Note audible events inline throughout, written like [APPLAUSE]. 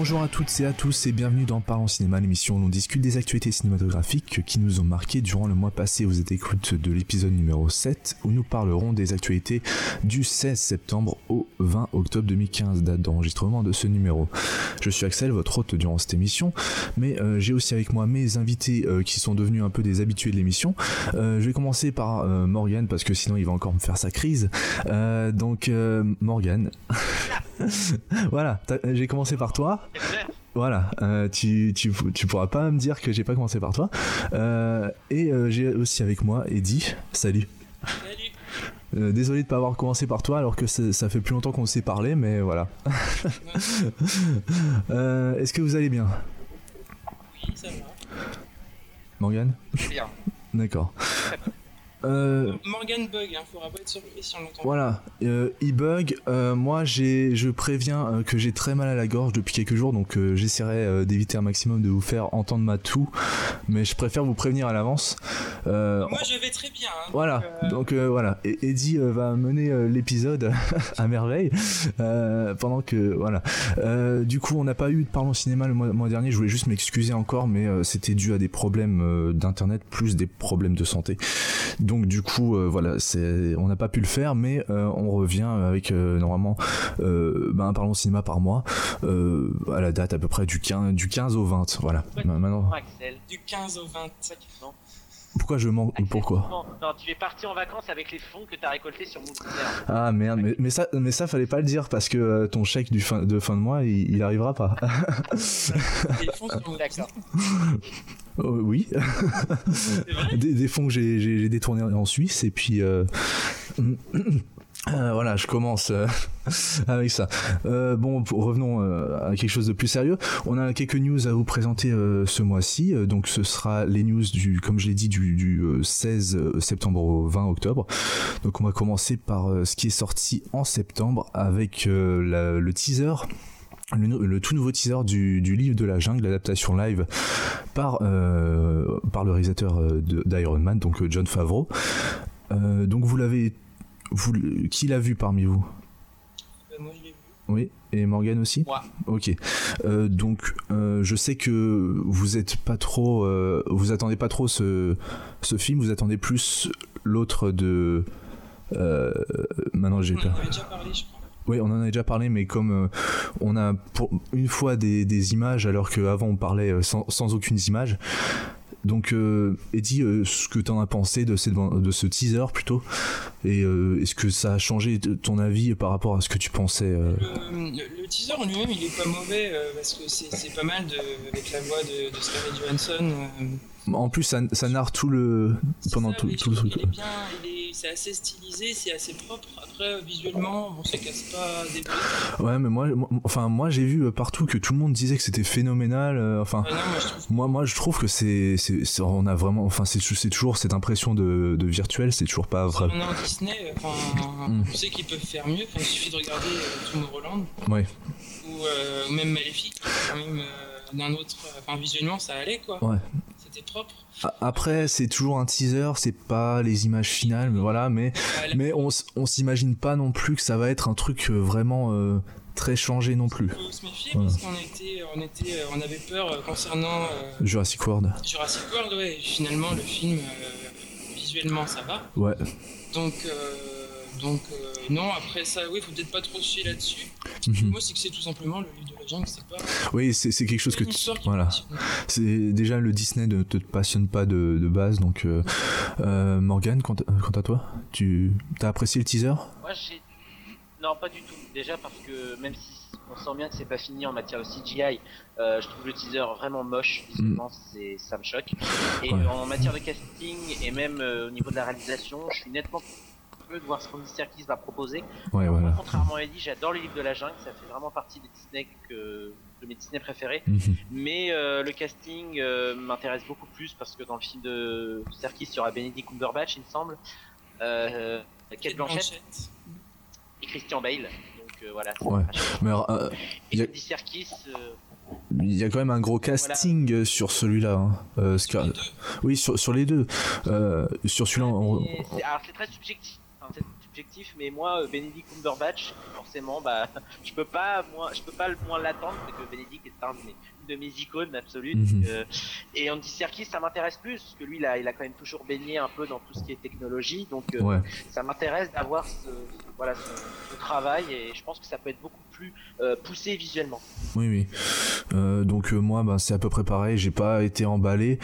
Bonjour à toutes et à tous et bienvenue dans Parlons Cinéma, l'émission où l'on discute des actualités cinématographiques qui nous ont marqué durant le mois passé. Vous êtes écoute de l'épisode numéro 7 où nous parlerons des actualités du 16 septembre au 20 octobre 2015, date d'enregistrement de ce numéro. Je suis Axel, votre hôte durant cette émission, mais euh, j'ai aussi avec moi mes invités euh, qui sont devenus un peu des habitués de l'émission. Euh, je vais commencer par Morgan parce que sinon il va encore me faire sa crise. Donc Morgan. [LAUGHS] voilà, j'ai commencé par toi. Voilà, euh, tu, tu, tu pourras pas me dire que j'ai pas commencé par toi. Euh, et euh, j'ai aussi avec moi Eddie. Salut. Salut. Désolé de pas avoir commencé par toi alors que ça, fait plus longtemps qu'on s'est parlé, mais voilà. [LAUGHS] Est-ce que vous allez bien, Oui, ça va. Morgan Bien. D'accord. Euh, Morgan Bug, hein, faudra pas être surpris si on l'entend. Voilà, euh, e-bug, euh, moi j'ai, je préviens euh, que j'ai très mal à la gorge depuis quelques jours, donc euh, j'essaierai d'éviter un maximum de vous faire entendre ma toux, mais je préfère vous prévenir à l'avance. Moi je vais très bien. Hein, voilà, donc, euh, donc voilà, et Eddie va mener l'épisode [LAUGHS] à merveille, pendant que, voilà. Du coup, on n'a pas eu de Parlons Cinéma le mois, mois dernier, je voulais juste m'excuser encore, mais c'était dû à des problèmes d'internet plus des problèmes de santé. Donc du coup, euh, voilà, c'est, on n'a pas pu le faire, mais euh, on revient avec euh, normalement euh, ben, un Parlons Cinéma par mois, euh, à la date à peu près du 15, du 15 au 20, voilà. Maintenant. Du 15 au 20. Pourquoi je mens Axel, Pourquoi Non, tu es parti en vacances avec les fonds que t'as récoltés sur Mouliner. Ah merde, mais, mais ça, mais ça fallait pas le dire parce que euh, ton chèque du fin, de fin de mois, il, il arrivera pas. Les fonds mon D'accord. Euh, [LAUGHS] oui, des, des fonds que j'ai détournés en Suisse et puis euh, euh, voilà, je commence euh, [LAUGHS] avec ça. Euh, bon, revenons à quelque chose de plus sérieux. On a quelques news à vous présenter ce mois-ci. Donc, ce sera les news du, comme je l'ai dit, du, du euh, 16 septembre au 20 octobre. Donc, on va commencer par ce qui est sorti en septembre avec le teaser. Le, tout nouveau teaser du, livre de la jungle, l'adaptation live par, par le réalisateur d'Iron Man, donc John Favreau. Donc vous l'avez, vous, qui l'a vu parmi vous Euh, Moi je l'ai vu. Oui, et Morgan aussi. Moi. Ok. Euh, donc euh, je sais que vous êtes pas trop, euh, vous attendez pas trop ce, ce film, vous attendez plus l'autre de. Maintenant j'ai On en peur. avait déjà parlé, je crois. Oui, on en a déjà parlé, mais comme euh, on a pour une fois des, des images, alors qu'avant on parlait sans, sans aucune image. Donc, euh, Eddie, euh, ce que t'en as pensé de, ce teaser plutôt, et euh, est-ce que ça a changé ton avis par rapport à ce que tu pensais euh, Le, teaser en lui-même il est pas mauvais parce que c'est pas mal avec la voix de, de Scarlett Johansson. En plus, ça, ça narre tout le pendant ça, tout, le truc. qu'il est bien, il est, c'est assez stylisé, c'est assez propre. Après visuellement, bon ça casse pas des briques. Ouais, mais moi, moi- enfin, moi, j'ai vu euh, partout que tout le monde disait que c'était phénoménal. euh, enfin, non, moi je trouve Moi, moi, je trouve que c'est, on a vraiment, enfin, c'est, toujours cette impression de, de virtuel, c'est toujours pas vrai. On est en Disney, enfin, Mm. on sait qu'ils peuvent faire mieux. Enfin, il suffit de regarder euh, Tomorrowland Ouais. ou, euh, ou même Maléfique. Quand même, d'un autre, enfin, visuellement, ça allait quoi. Ouais. C'était propre. Après, c'est toujours un teaser, c'est pas les images finales, mais voilà, mais, mais on, on s'imagine pas non plus que ça va être un truc euh, vraiment euh, très changé non plus. faut se méfier Ouais. parce qu'on était, on était, euh, on avait peur concernant euh, Jurassic World. Jurassic World. Ouais, finalement, le film euh, visuellement, ça va. Ouais. Donc, euh, donc euh, non. Après ça, oui, faut peut-être pas trop se fier là-dessus. Mhm. Moi, c'est que c'est tout simplement le livre de la jungle. C'est pas Oui, c'est, c'est quelque chose que tu, voilà. C'est déjà le Disney ne te passionne pas de, de base, donc euh, euh, Morgan, quant, à- quant à toi, tu t'as apprécié le teaser? Moi, j'ai. Non, pas du tout. Déjà parce que même si on sent bien que c'est pas fini en matière de CGI, euh, je trouve le teaser vraiment moche. Visuellement, c'est ça me choque. Et Ouais. euh, en matière de casting et même euh, au niveau de la réalisation, je suis nettement de voir ce qu'Andy Serkis va proposer. Ouais, Moi, voilà. contrairement à Eddie, j'adore les livres de la jungle. Ça fait vraiment partie des Disney que de mes Disney préférés. Mhm. Mais euh, le casting euh, m'intéresse beaucoup plus parce que dans le film de Serkis, il y aura Benedict Cumberbatch, il me semble, euh, Kate Blanchett et Christian Bale. Donc euh, voilà. c'est Ouais. vachement- Mais alors, euh, Et a- Serkis, euh, il y a quand même un gros casting euh, sur celui-là. hein. Euh, Oui, sur, sur les deux. Euh, sur celui-là, on- alors c'est très subjectif. Mais moi, Benedict Cumberbatch, forcément, bah, [LAUGHS] je peux pas, moi, je peux pas le moins l'attendre parce que Benedict est un de mes icônes absolues. Mhm. et Andy Serkis, ça m'intéresse plus parce que lui, il a, il a quand même toujours baigné un peu dans tout ce qui est technologie, donc ça m'intéresse d'avoir ce, voilà, ce, travail et je pense que ça peut être beaucoup plus poussé visuellement. Oui, oui. donc moi, bah, c'est à peu près pareil. J'ai pas été emballé.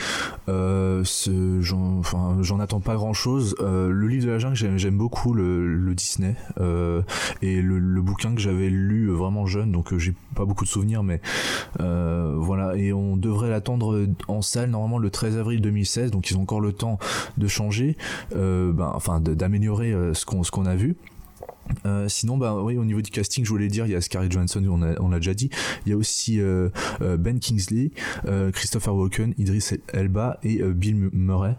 j'en, enfin, j'en attends pas grand chose. le livre de la jungle, j'aime, beaucoup le, Disney et le, bouquin que j'avais lu vraiment jeune, donc j'ai pas beaucoup de souvenirs, mais voilà. Et on devrait l'attendre en salle normalement le 13 avril 2016, donc ils ont encore le temps de changer, ben, enfin d'améliorer ce qu'on ce a vu. Euh, sinon, bah oui, au niveau du casting, je voulais dire, il y a Scarlett Johansson, on l'a déjà dit. Il y a aussi euh, euh, Ben Kingsley, Christopher Walken, Idris Elba et Bill Murray.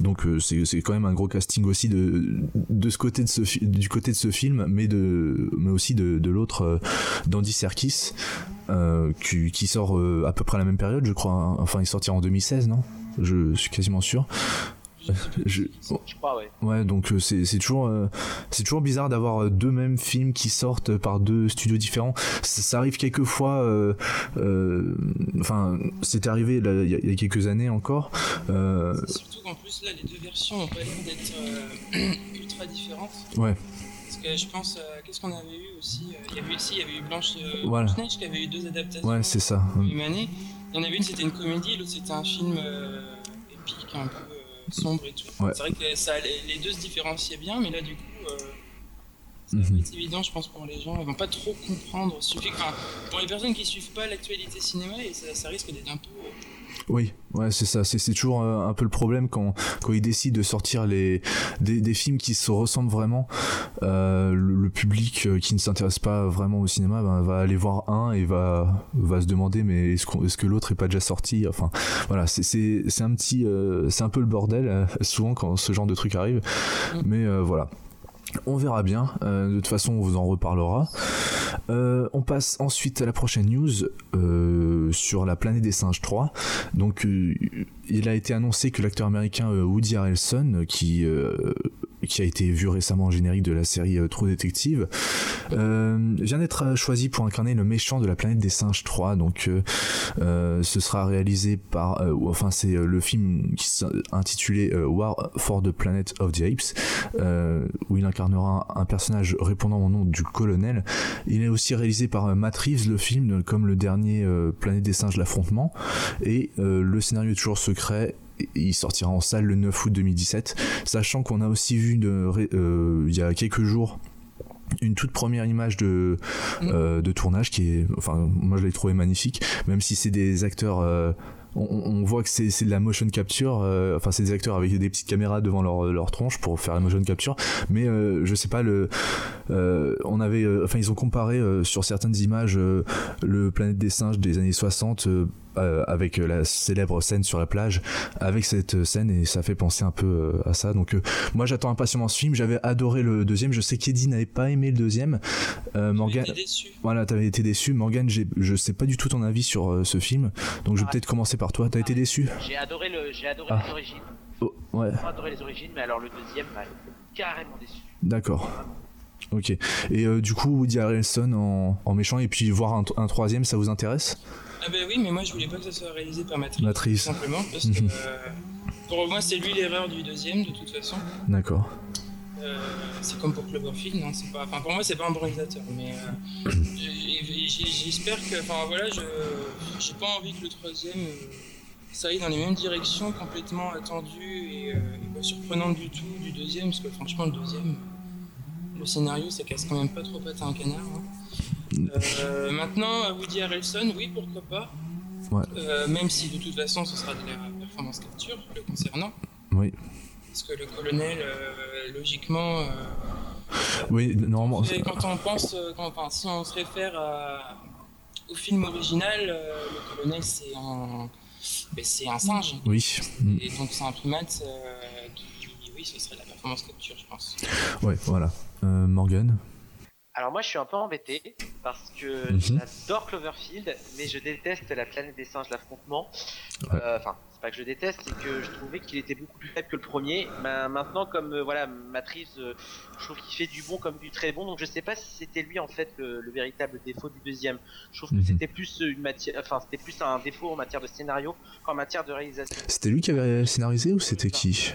Donc c'est quand même un gros casting aussi de, de ce côté de ce du côté de ce film, mais de mais aussi de, de l'autre d'Andy Serkis, qui, qui, sort à peu près à la même période, je crois. Hein. Enfin, il sortira en 2016, non? Je suis quasiment sûr. Je, crois, ouais. Ouais, donc euh, c'est toujours euh, c'est toujours bizarre d'avoir euh, deux mêmes films qui sortent par deux studios différents. Ça, arrive quelquefois. Enfin, c'était arrivé il y, a quelques années encore. Surtout qu'en plus là, les deux versions ont pas l'air d'être [CLEARS THROAT] ultra différentes. Ouais. Parce que je pense, qu'est-ce qu'on avait eu aussi Il y avait aussi, il y avait eu Blanche, voilà. Blanche qui avait eu deux adaptations. Ouais, c'est ça. Année. Il y en avait une, c'était une comédie, l'autre c'était un film épique, un peu sombre et tout. C'est vrai que ça, les, deux se différenciaient bien, mais là, du coup, euh, c'est mhm. évident, je pense, pour les gens. Ils vont pas trop comprendre. Suffit, pour les personnes qui suivent pas l'actualité cinéma, et ça, risque d'être un peu. Oui, ouais, c'est ça. C'est toujours euh, un peu le problème quand, quand ils décident de sortir les, des, films qui se ressemblent vraiment. Euh, le, public qui ne s'intéresse pas vraiment au cinéma ben, va aller voir un et va, va se demander mais est-ce, est que l'autre est pas déjà sorti? Enfin, voilà, c'est, c'est, un petit. c'est un peu le bordel souvent quand ce genre de truc arrive. Mm. Mais voilà. On verra bien. Euh, de toute façon, on vous en reparlera. Euh, on passe ensuite à la prochaine news euh, sur la planète des singes 3. Donc, il a été annoncé que l'acteur américain Woody Harrelson, qui qui a été vu récemment en générique de la série euh, True Detective, euh, vient d'être euh, choisi pour incarner le méchant de la planète des singes 3. Donc, ce sera réalisé par, enfin, c'est le film qui intitulé War for the Planet of the Apes, où il incarnera un, personnage répondant au nom du colonel. Il est aussi réalisé par Matt Reeves, le film, comme le dernier Planète des singes, l'affrontement. Et le scénario est toujours secret il sortira en salle le 9 août 2017, sachant qu'on a aussi vu euh, il y a quelques jours une toute première image de, mm. euh, de tournage qui est enfin moi je l'ai trouvé magnifique même si c'est des acteurs euh, on, voit que c'est de la motion capture enfin c'est des acteurs avec des petites caméras devant leur, leur tronche pour faire la motion capture mais je sais pas le on avait enfin ils ont comparé sur certaines images le planète des singes des années 60 euh, avec la célèbre scène sur la plage, avec cette scène et ça fait penser un peu euh, à ça. Donc euh, moi j'attends impatiemment ce film. J'avais adoré le deuxième. Je sais qu'Eddie n'avait pas aimé le deuxième. Morgan, déçu. voilà, t'avais été déçu. Morgan, je sais pas du tout ton avis sur ce film, donc je vais peut-être commencer par toi. T'as été déçu? J'ai adoré le, j'ai adoré ah. les origines. Oh, ouais. J'ai adoré les origines, mais alors le deuxième m'a carrément déçu. D'accord. Ok. Et du coup, Woody Harrelson en, en, méchant et puis voir un, un troisième, ça vous intéresse? Ah ben oui, mais moi je voulais pas que ça soit réalisé par Matrice. Matrice. simplement, parce que euh, pour moi c'est lui l'erreur du deuxième de toute façon. D'accord. Euh, c'est comme pour Cloverfield, non c'est pas. Enfin pour moi c'est pas un bon réalisateur, mais euh, j'espère que. Enfin voilà, je j'ai pas envie que le troisième ça aille dans les mêmes directions complètement attendues et, pas surprenantes du tout du deuxième, parce que franchement le deuxième, le scénario ça casse quand même pas trop patte à un canard. Hein. Euh, maintenant, Woody Harrelson, oui, pourquoi pas. Euh, même si de toute façon ce sera de la performance capture le concernant. Oui. Parce que le colonel, euh, logiquement. oui, normalement. Quand on pense, enfin, si on se réfère au film original, le colonel c'est un, ben, c'est un singe. Oui. Et donc c'est un primate qui, oui, ce serait de la performance capture, je pense. Ouais, voilà. Morgan alors moi je suis un peu embêté parce que mhm. j'adore Cloverfield, mais je déteste la planète des singes, l'affrontement. Euh, enfin, pas que je déteste, c'est que je trouvais qu'il était beaucoup plus faible que le premier. Maintenant, comme euh, voilà, Matrice, euh, je trouve qu'il fait du bon comme du très bon, donc je sais pas si c'était lui en fait le, véritable défaut du deuxième. Je trouve que mhm. c'était plus une matière, enfin c'était plus un défaut en matière de scénario qu'en matière de réalisation. C'était lui qui avait scénarisé ou c'était qui?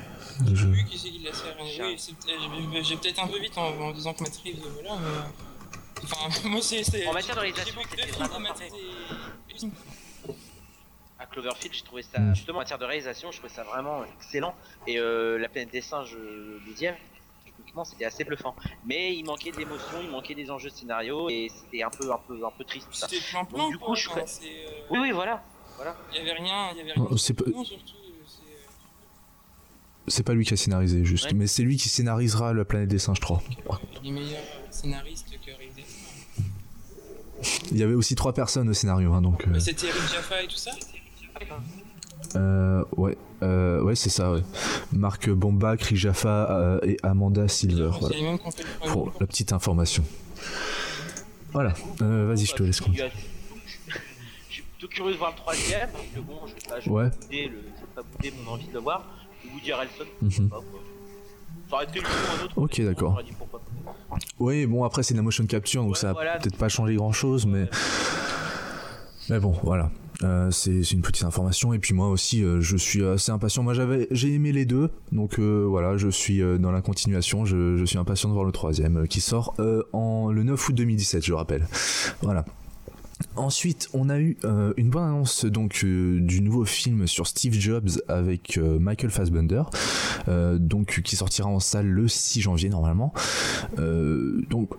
Je... Oui, qui c'est qui l'a scénarisé. J'ai peut-être un peu vite en, disant que Matrice, voilà, mais. Enfin, [LAUGHS] moi, c'est. En matière de réalisation, c'était vraiment parfait. À Cloverfield, j'ai trouvé ça. Mm. Justement, en matière de réalisation, je trouvais ça vraiment excellent. Et euh, la planète des singes, deuxième, techniquement, c'était assez bluffant. Mais il manquait d'émotion, il manquait des enjeux de scénario, et c'était un peu, un peu, un peu triste. C'était plein plan. Du coup, je euh... Oui, oui, voilà. voilà. Il y avait rien, il y avait rien. C'est pas... C'est pas lui qui a scénarisé, juste. Ouais. Mais c'est lui qui scénarisera La planète des singes 3. Il est meilleur scénariste que il y avait aussi trois personnes au scénario, hein, donc. Euh... C'était Eric Jaffa et tout ça euh, ouais, euh, ouais, c'est ça, ouais. Marc Bomba, Rick Jaffa euh, et Amanda Silver. Voilà. Pour la petite information. Voilà, euh, vas-y, je te laisse compter. Je suis plutôt curieux de voir le troisième, parce que bon, je vais pas, je ouais. vais pas bouder mon envie de le voir. Woody Harrelson, mm -hmm. pas, quoi. Ça aurait été le un autre. Ok, d'accord. Oui, bon, après, c'est de la motion capture, donc ouais, ça voilà. peut-être pas changé grand-chose, mais... Mais bon, voilà. Euh, c'est une petite information. Et puis moi aussi euh, je suis assez impatient. Moi j'avais j'ai aimé les deux. Donc euh, voilà je suis dans la continuation. Je, suis impatient de voir le troisième qui sort en le 9 août 2017 je rappelle. Voilà. Ensuite, on a eu une bonne annonce donc du nouveau film sur Steve Jobs avec Michael Fassbender, donc qui sortira en salle le 6 janvier normalement. donc,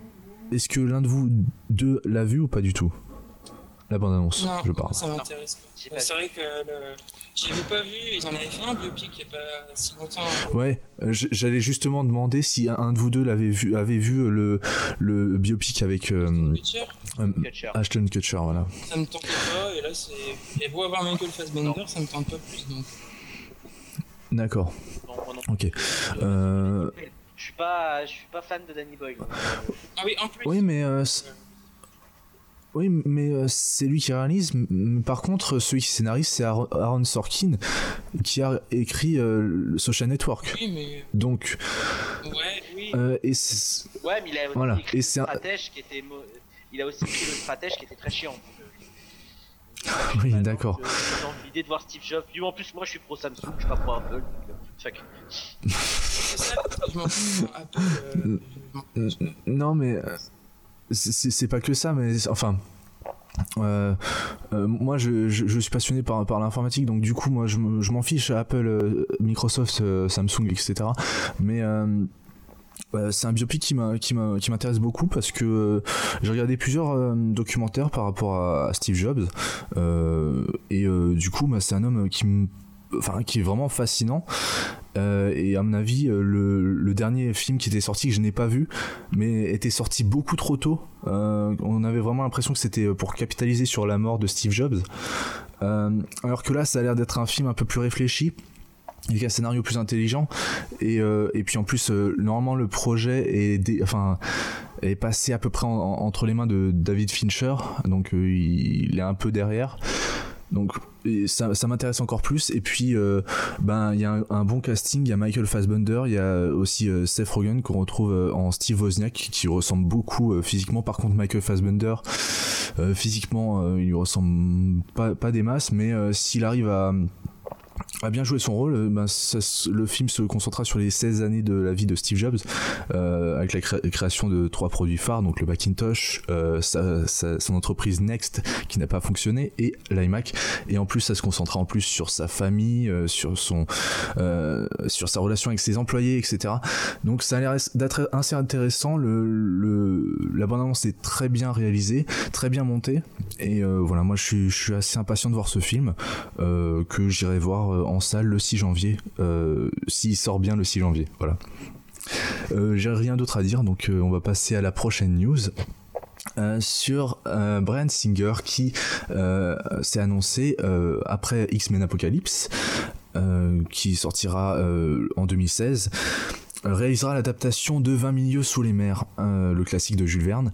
est-ce que l'un de vous deux l'a vu ou pas du tout? La bande annonce, je parle. Ça m'intéresse pas. C'est vrai que le... j'avais pas vu, ils en avaient fait un biopic il y a pas si longtemps. Ouais, j'allais justement demander si un de vous deux l'avait vu, avait vu le, le biopic avec. Euh, Ashton Kutcher, voilà. Ça me tentait pas, et là c'est. Et beau avoir Michael Fassbender, non. ça me tente pas plus donc. D'accord. Ok. Euh... Je suis pas, je suis pas fan de Danny Boyle. Ah oui, en plus. Oui, mais. Euh, oui, mais euh, c'est lui qui réalise. Par contre, celui qui scénarise, c'est Aaron Sorkin, qui a écrit euh, Social Network. Oui, mais... Donc. Ouais, oui. Euh, et ouais, mais il a voilà. écrit et le stratège qui était il a aussi écrit le stratège qui était très chiant. [LAUGHS] Euh, oui, d'accord. L'idée de voir Steve Jobs. En plus, moi, je suis pro Samsung, je suis pas pro Apple. Fuck. [LAUGHS] non, mais c'est pas que ça, mais enfin. Euh, euh, moi je, je, je, suis passionné par, par l'informatique donc du coup moi je, je m'en fiche Apple, euh, Microsoft, Samsung etc mais euh, c'est un biopic qui m'intéresse beaucoup parce que euh, j'ai regardé plusieurs euh, documentaires par rapport à, Steve Jobs et du coup bah, c'est un homme qui enfin qui est vraiment fascinant. Et à mon avis le, le, dernier film qui était sorti que je n'ai pas vu mais était sorti beaucoup trop tôt. On avait vraiment l'impression que c'était pour capitaliser sur la mort de Steve Jobs. Alors que là ça a l'air d'être un film un peu plus réfléchi avec un scénario plus intelligent. Et, euh, et puis en plus euh, normalement le projet est enfin est passé à peu près en, en, entre les mains de David Fincher. Donc euh, il, il, est un peu derrière donc ça, m'intéresse encore plus. Et puis euh, ben il y a un, un, bon casting. Il y a Michael Fassbender il y a aussi euh, Seth Rogen qu'on retrouve euh, en Steve Wozniak qui ressemble beaucoup euh, physiquement. Par contre Michael Fassbender physiquement il lui ressemble pas, pas des masses. Mais s'il arrive à a bien joué son rôle. Euh, ben, le film se concentrera sur les 16 années de la vie de Steve Jobs, euh, avec la cré création de trois produits phares, donc le Macintosh, euh, son entreprise Next qui n'a pas fonctionné et l'iMac. Et en plus, ça se concentrera en plus sur sa famille, sur son, sur sa relation avec ses employés, etc. Donc ça a l'air d'être assez intéressant. Le, le, la est très bien réalisée, très bien montée. Et voilà, moi je suis, je suis assez impatient de voir ce film que j'irai voir en salle le 6 janvier, euh, s'il sort bien le 6 janvier. Voilà. Euh, J'ai rien d'autre à dire, donc euh, on va passer à la prochaine news. Euh, sur euh, Brian Singer qui euh, s'est annoncé euh, après X-Men Apocalypse qui sortira en 2016 réalisera l'adaptation de 20 milieux sous les mers le classique de Jules Verne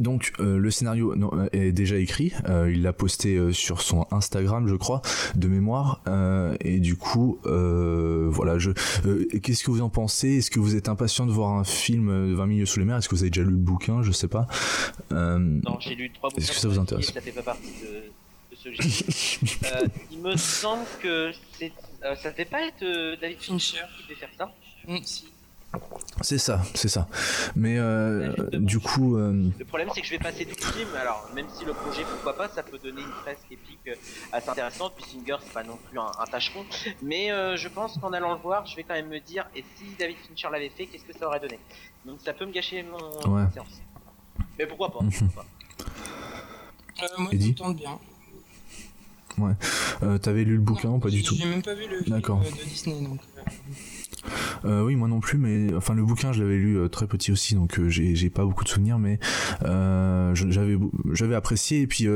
donc le scénario est déjà écrit, il l'a posté sur son Instagram, je crois, de mémoire. et du coup, voilà, je. Qu'est-ce que vous en pensez? Est-ce que vous êtes impatient de voir un film 20 milieux sous les mers? Est-ce que vous avez déjà lu le bouquin? Je sais pas. non, j'ai lu trois bouquins. Est-ce que ça vous intéresse? Ça fait pas partie de, de ce [LAUGHS] il me semble que c'est euh, ça devait pas être euh, David Fincher qui devait faire ça mm, si. C'est ça, c'est ça. Mais euh, du coup. Le problème, c'est que je vais passer tout le film. Alors, même si le projet, pourquoi pas, ça peut donner une fresque épique assez intéressante. Puis Singer, c'est pas non plus un, tâcheron. Mais je pense qu'en allant le voir, je vais quand même me dire et si David Fincher l'avait fait, qu'est-ce que ça aurait donné? Donc, ça peut me gâcher mon séance. Mais pourquoi pas, pourquoi pas. moi, ça me tente bien. Ouais. Euh, T'avais lu le bouquin ou pas du tout? J'ai même pas vu le film de Disney donc. Euh, euh, oui, moi non plus, mais enfin le bouquin je l'avais lu euh, très petit aussi, donc euh, j'ai pas beaucoup de souvenirs, mais j'avais j'avais apprécié. Et puis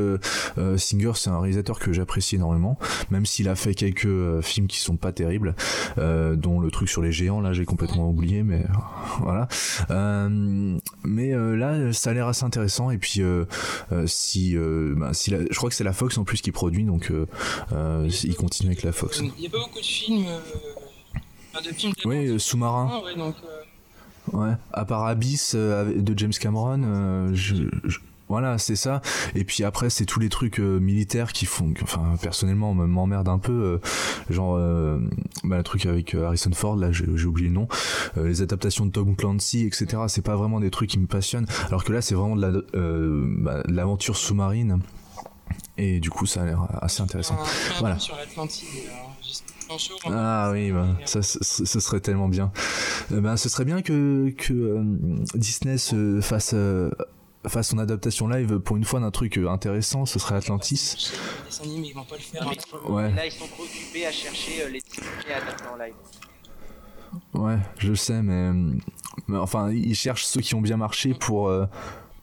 Singer, c'est un réalisateur que j'apprécie énormément, même s'il a fait quelques films qui sont pas terribles, dont le truc sur les géants là j'ai complètement oublié, mais [LAUGHS] voilà. mais là, ça a l'air assez intéressant. Et puis si, bah, si je crois que c'est la Fox en plus qui produit, donc il continue avec la Fox. Il n'y a pas beaucoup de films oui, euh, sous-marin. ouais, donc, euh, ouais, à part Abyss euh, de James Cameron, voilà, c'est ça. Et puis après, c'est tous les trucs militaires qui font, enfin, personnellement, m'emmerde un peu. genre, bah, le truc avec Harrison Ford, là, j'ai oublié le nom. les adaptations de Tom Clancy, etc. C'est pas vraiment des trucs qui me passionnent. Alors que là, c'est vraiment de bah, l'aventure sous-marine. Et du coup, ça a l'air assez intéressant. voilà. Sur ah oui, bah, ça, ce serait tellement bien. Euh, ben, ce serait bien que, que euh, Disney se fasse, euh, fasse son adaptation live pour une fois d'un truc intéressant, ce serait Atlantis. Ouais. Là, ils sont trop occupés à chercher les en live. Ouais, je sais, mais, enfin, ils cherchent ceux qui ont bien marché pour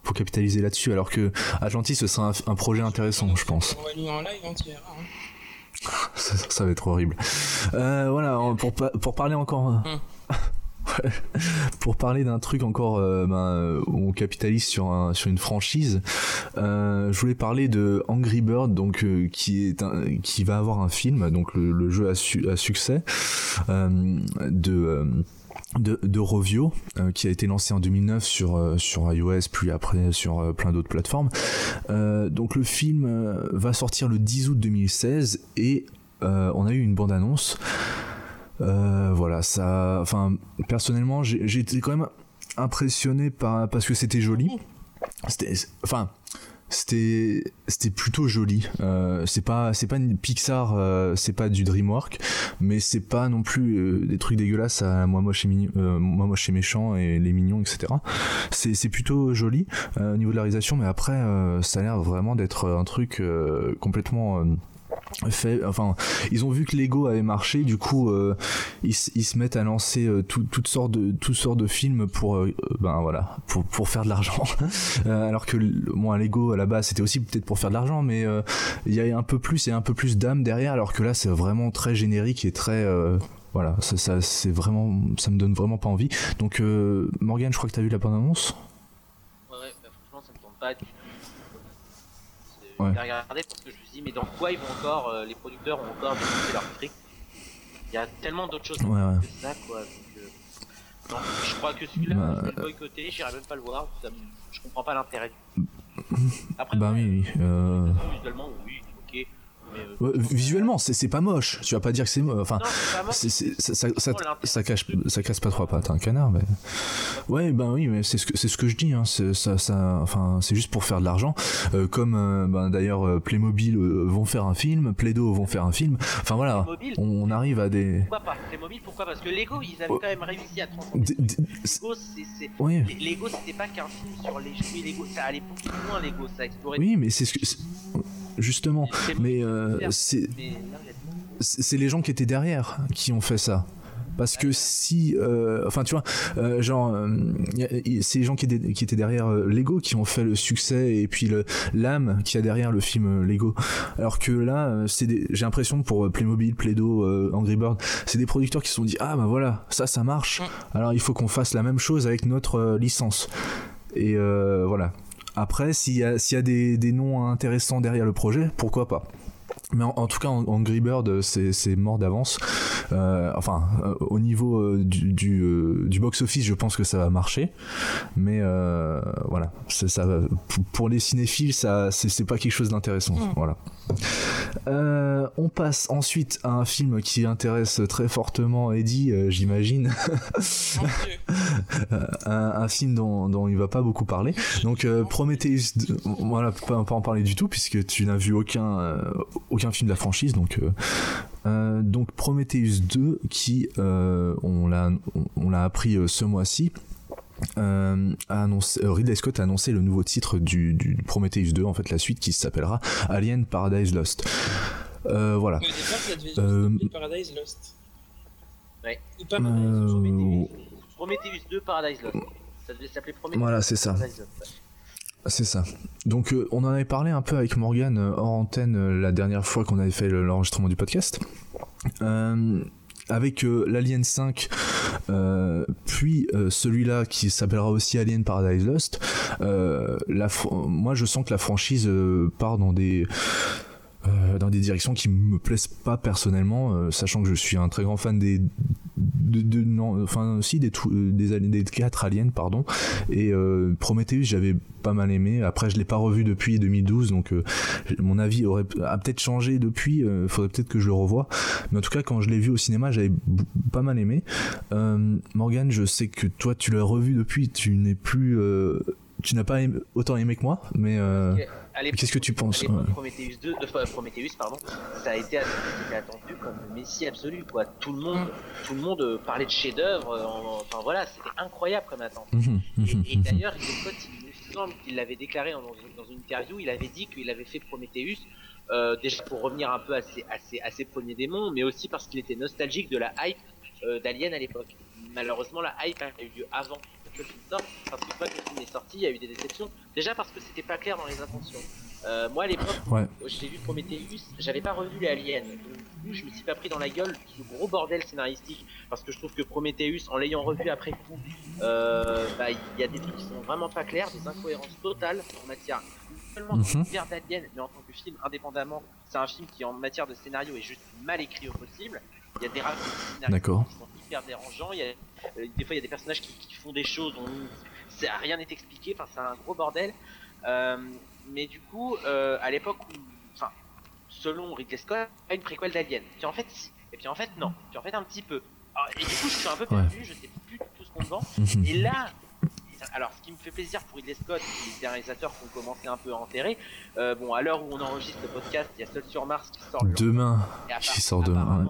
pour capitaliser là-dessus, alors que Atlantis ce serait un, projet intéressant, je pense. On va lui en live, on hein [LAUGHS] ça, va être horrible. Euh, voilà, pour, pour parler encore. [LAUGHS] Hum. pour parler d'un truc encore euh, ben, où on capitalise sur, un, sur une franchise, euh, je voulais parler de Angry Bird, donc qui est qui va avoir un film, donc le, jeu à, à succès de de, de Rovio euh, qui a été lancé en 2009 sur euh, sur iOS puis après sur euh, plein d'autres plateformes. donc le film va sortir le 10 août 2016 et on a eu une bande annonce. voilà, ça. Enfin, personnellement, j'ai été quand même impressionné par parce que c'était joli. C'était, enfin, c'était c'était plutôt joli. Euh, c'est pas c'est pas une Pixar euh, c'est pas du DreamWorks mais c'est pas non plus euh, des trucs dégueulasses à moi moche et mignon, moi moche et méchant et les mignons etc c'est c'est plutôt joli au niveau de la réalisation mais après ça a l'air vraiment d'être un truc complètement fait enfin ils ont vu que Lego avait marché du coup euh, ils, se mettent à lancer euh, toutes sortes de toutes sortes de films pour euh, ben voilà pour, pour faire de l'argent. [LAUGHS] Alors que moi Lego à la base c'était aussi peut-être pour faire de l'argent mais il y a un peu plus et un peu plus d'âme derrière alors que là c'est vraiment très générique et très voilà ça, ça c'est vraiment ça me donne vraiment pas envie. Donc Morgan je crois que tu as vu la bande annonce ouais, bah, franchement ça me tente pas. Ouais. regarder parce que je mais dans quoi ils vont encore euh, les producteurs ont encore développé leur fric il y a tellement d'autres choses. Ouais, que ça quoi. Donc, euh, je crois que celui-là bah, je vais le boycotter j'irai même pas le voir ça, je comprends pas l'intérêt. Après [LAUGHS] bah oui, oui euh... oui ok euh, visuellement, c'est pas moche. Tu vas pas dire que c'est moche. Enfin, ça, cache, ça casse pas trois pattes un canard. Mais... Ouais, ben oui, mais c'est ce que c'est ce que je dis. Hein. Ça, ça, enfin, c'est juste pour faire de l'argent. Euh, comme euh, ben, d'ailleurs Playmobil vont faire un film, Playdo vont faire un film. Enfin voilà, on, arrive à des. Pourquoi pas Playmobil Pourquoi Parce que Lego, ils avaient quand même réussi à transformer. Lego, c'est oui. Lego, c'était pas qu'un film sur les jouets Lego. Ça allait beaucoup plus loin. Lego, ça explorait. Oui, mais c'est ce que justement. Mais euh, c'est c'est les gens qui étaient derrière qui ont fait ça. Parce que si euh, enfin tu vois euh, genre c'est les gens qui étaient, qui étaient derrière Lego qui ont fait le succès et puis l'âme qui a derrière le film Lego. Alors que là c'est j'ai l'impression pour Playmobil Playdo Angry Bird c'est des producteurs qui se sont dit ah bah voilà ça ça marche. Alors il faut qu'on fasse la même chose avec notre licence. Et voilà après, s'il y a, s'il y a des, des noms intéressants derrière le projet, pourquoi pas mais en, tout cas, en, en Bird, c'est mort d'avance. Euh, enfin, euh, au niveau euh, du, du, box-office, je pense que ça va marcher. Mais voilà, ça, pour les cinéphiles, ça, c'est pas quelque chose d'intéressant. Mm. Voilà. On passe ensuite à un film qui intéresse très fortement Eddie, j'imagine. [LAUGHS] un, film dont, dont il va pas beaucoup parler. Donc Prometheus, voilà, pas, pas en parler du tout puisque tu n'as vu aucun aucun film de la franchise, donc euh, euh, donc Prometheus 2 qui euh, on l'a on, l'a appris ce mois-ci. A annoncé, Ridley Scott a annoncé le nouveau titre du, du, Prometheus 2, en fait la suite qui s'appellera Alien Paradise Lost. voilà. Paradise Lost. Ouais. Prometheus, Prometheus 2 Paradise Lost. Ça devait s'appeler Prometheus. Voilà, c'est ça. C'est ça. Donc euh, on en avait parlé un peu avec Morgan euh, hors antenne euh, la dernière fois qu'on avait fait l'enregistrement du podcast. avec l'Alien 5, puis celui-là qui s'appellera aussi Alien Paradise Lost, la moi je sens que la franchise part dans des dans des directions qui me plaisent pas personnellement, sachant que je suis un très grand fan des de, non, enfin aussi des des, des quatre aliens pardon et Prometheus j'avais pas mal aimé. Après, je l'ai pas revu depuis 2012, donc euh, mon avis aurait a peut-être changé depuis. Euh, faudrait peut-être que je le revoie. Mais en tout cas, quand je l'ai vu au cinéma, j'avais pas mal aimé. Euh, Morgan, je sais que toi, tu l'as revu depuis. Tu n'es plus tu n'as pas autant aimé que moi, mais qu'est-ce que tu penses Prometheus 2, Prometheus, pardon, ça a été attendu comme le messie absolu, quoi. Tout le monde, tout le monde parlait de chef-d'œuvre. Enfin voilà, c'était incroyable comme attente. Mhm, mhm, et, mhm. d'ailleurs, il qu'il l'avait déclaré dans, une interview, il avait dit qu'il avait fait Prometheus euh, déjà pour revenir un peu à ses, premiers démons, mais aussi parce qu'il était nostalgique de la hype euh, d'Alien à l'époque. Malheureusement, la hype a eu lieu avant que le film sorte, parce que fois que le film est sorti, il y a eu des déceptions. Déjà parce que c'était pas clair dans les intentions. Euh, moi à l'époque, j'ai vu Prometheus, j'avais pas revu les aliens. Donc, du coup, je me suis pas pris dans la gueule ce gros bordel scénaristique parce que je trouve que Prometheus, en l'ayant revu après coup, euh, bah, il y a des trucs qui sont vraiment pas clairs, des incohérences totales en matière non seulement mm d'aliens, mais en tant que film indépendamment, c'est un film qui en matière de scénario est juste mal écrit au possible. Il y a des raccourcis qui sont hyper dérangeants. Il y a, euh, des fois, il y a des personnages qui, qui font des choses dont rien n'est expliqué. Enfin, c'est un gros bordel. Euh, mais du coup, euh, à l'époque où, enfin, selon Ridley Scott, une préquelle d'Alien. Puis en fait, et puis en fait, non. Puis en fait, un petit peu. et du coup, je suis un peu perdu, je sais plus tout ce qu'on vend. [LAUGHS] Et là, alors, ce qui me fait plaisir pour Ridley Scott, qui des réalisateurs qu'on commençait un peu à enterrer. Euh, bon, à l'heure où on enregistre le podcast, il y a Seul sur Mars qui sort demain. Qui sort demain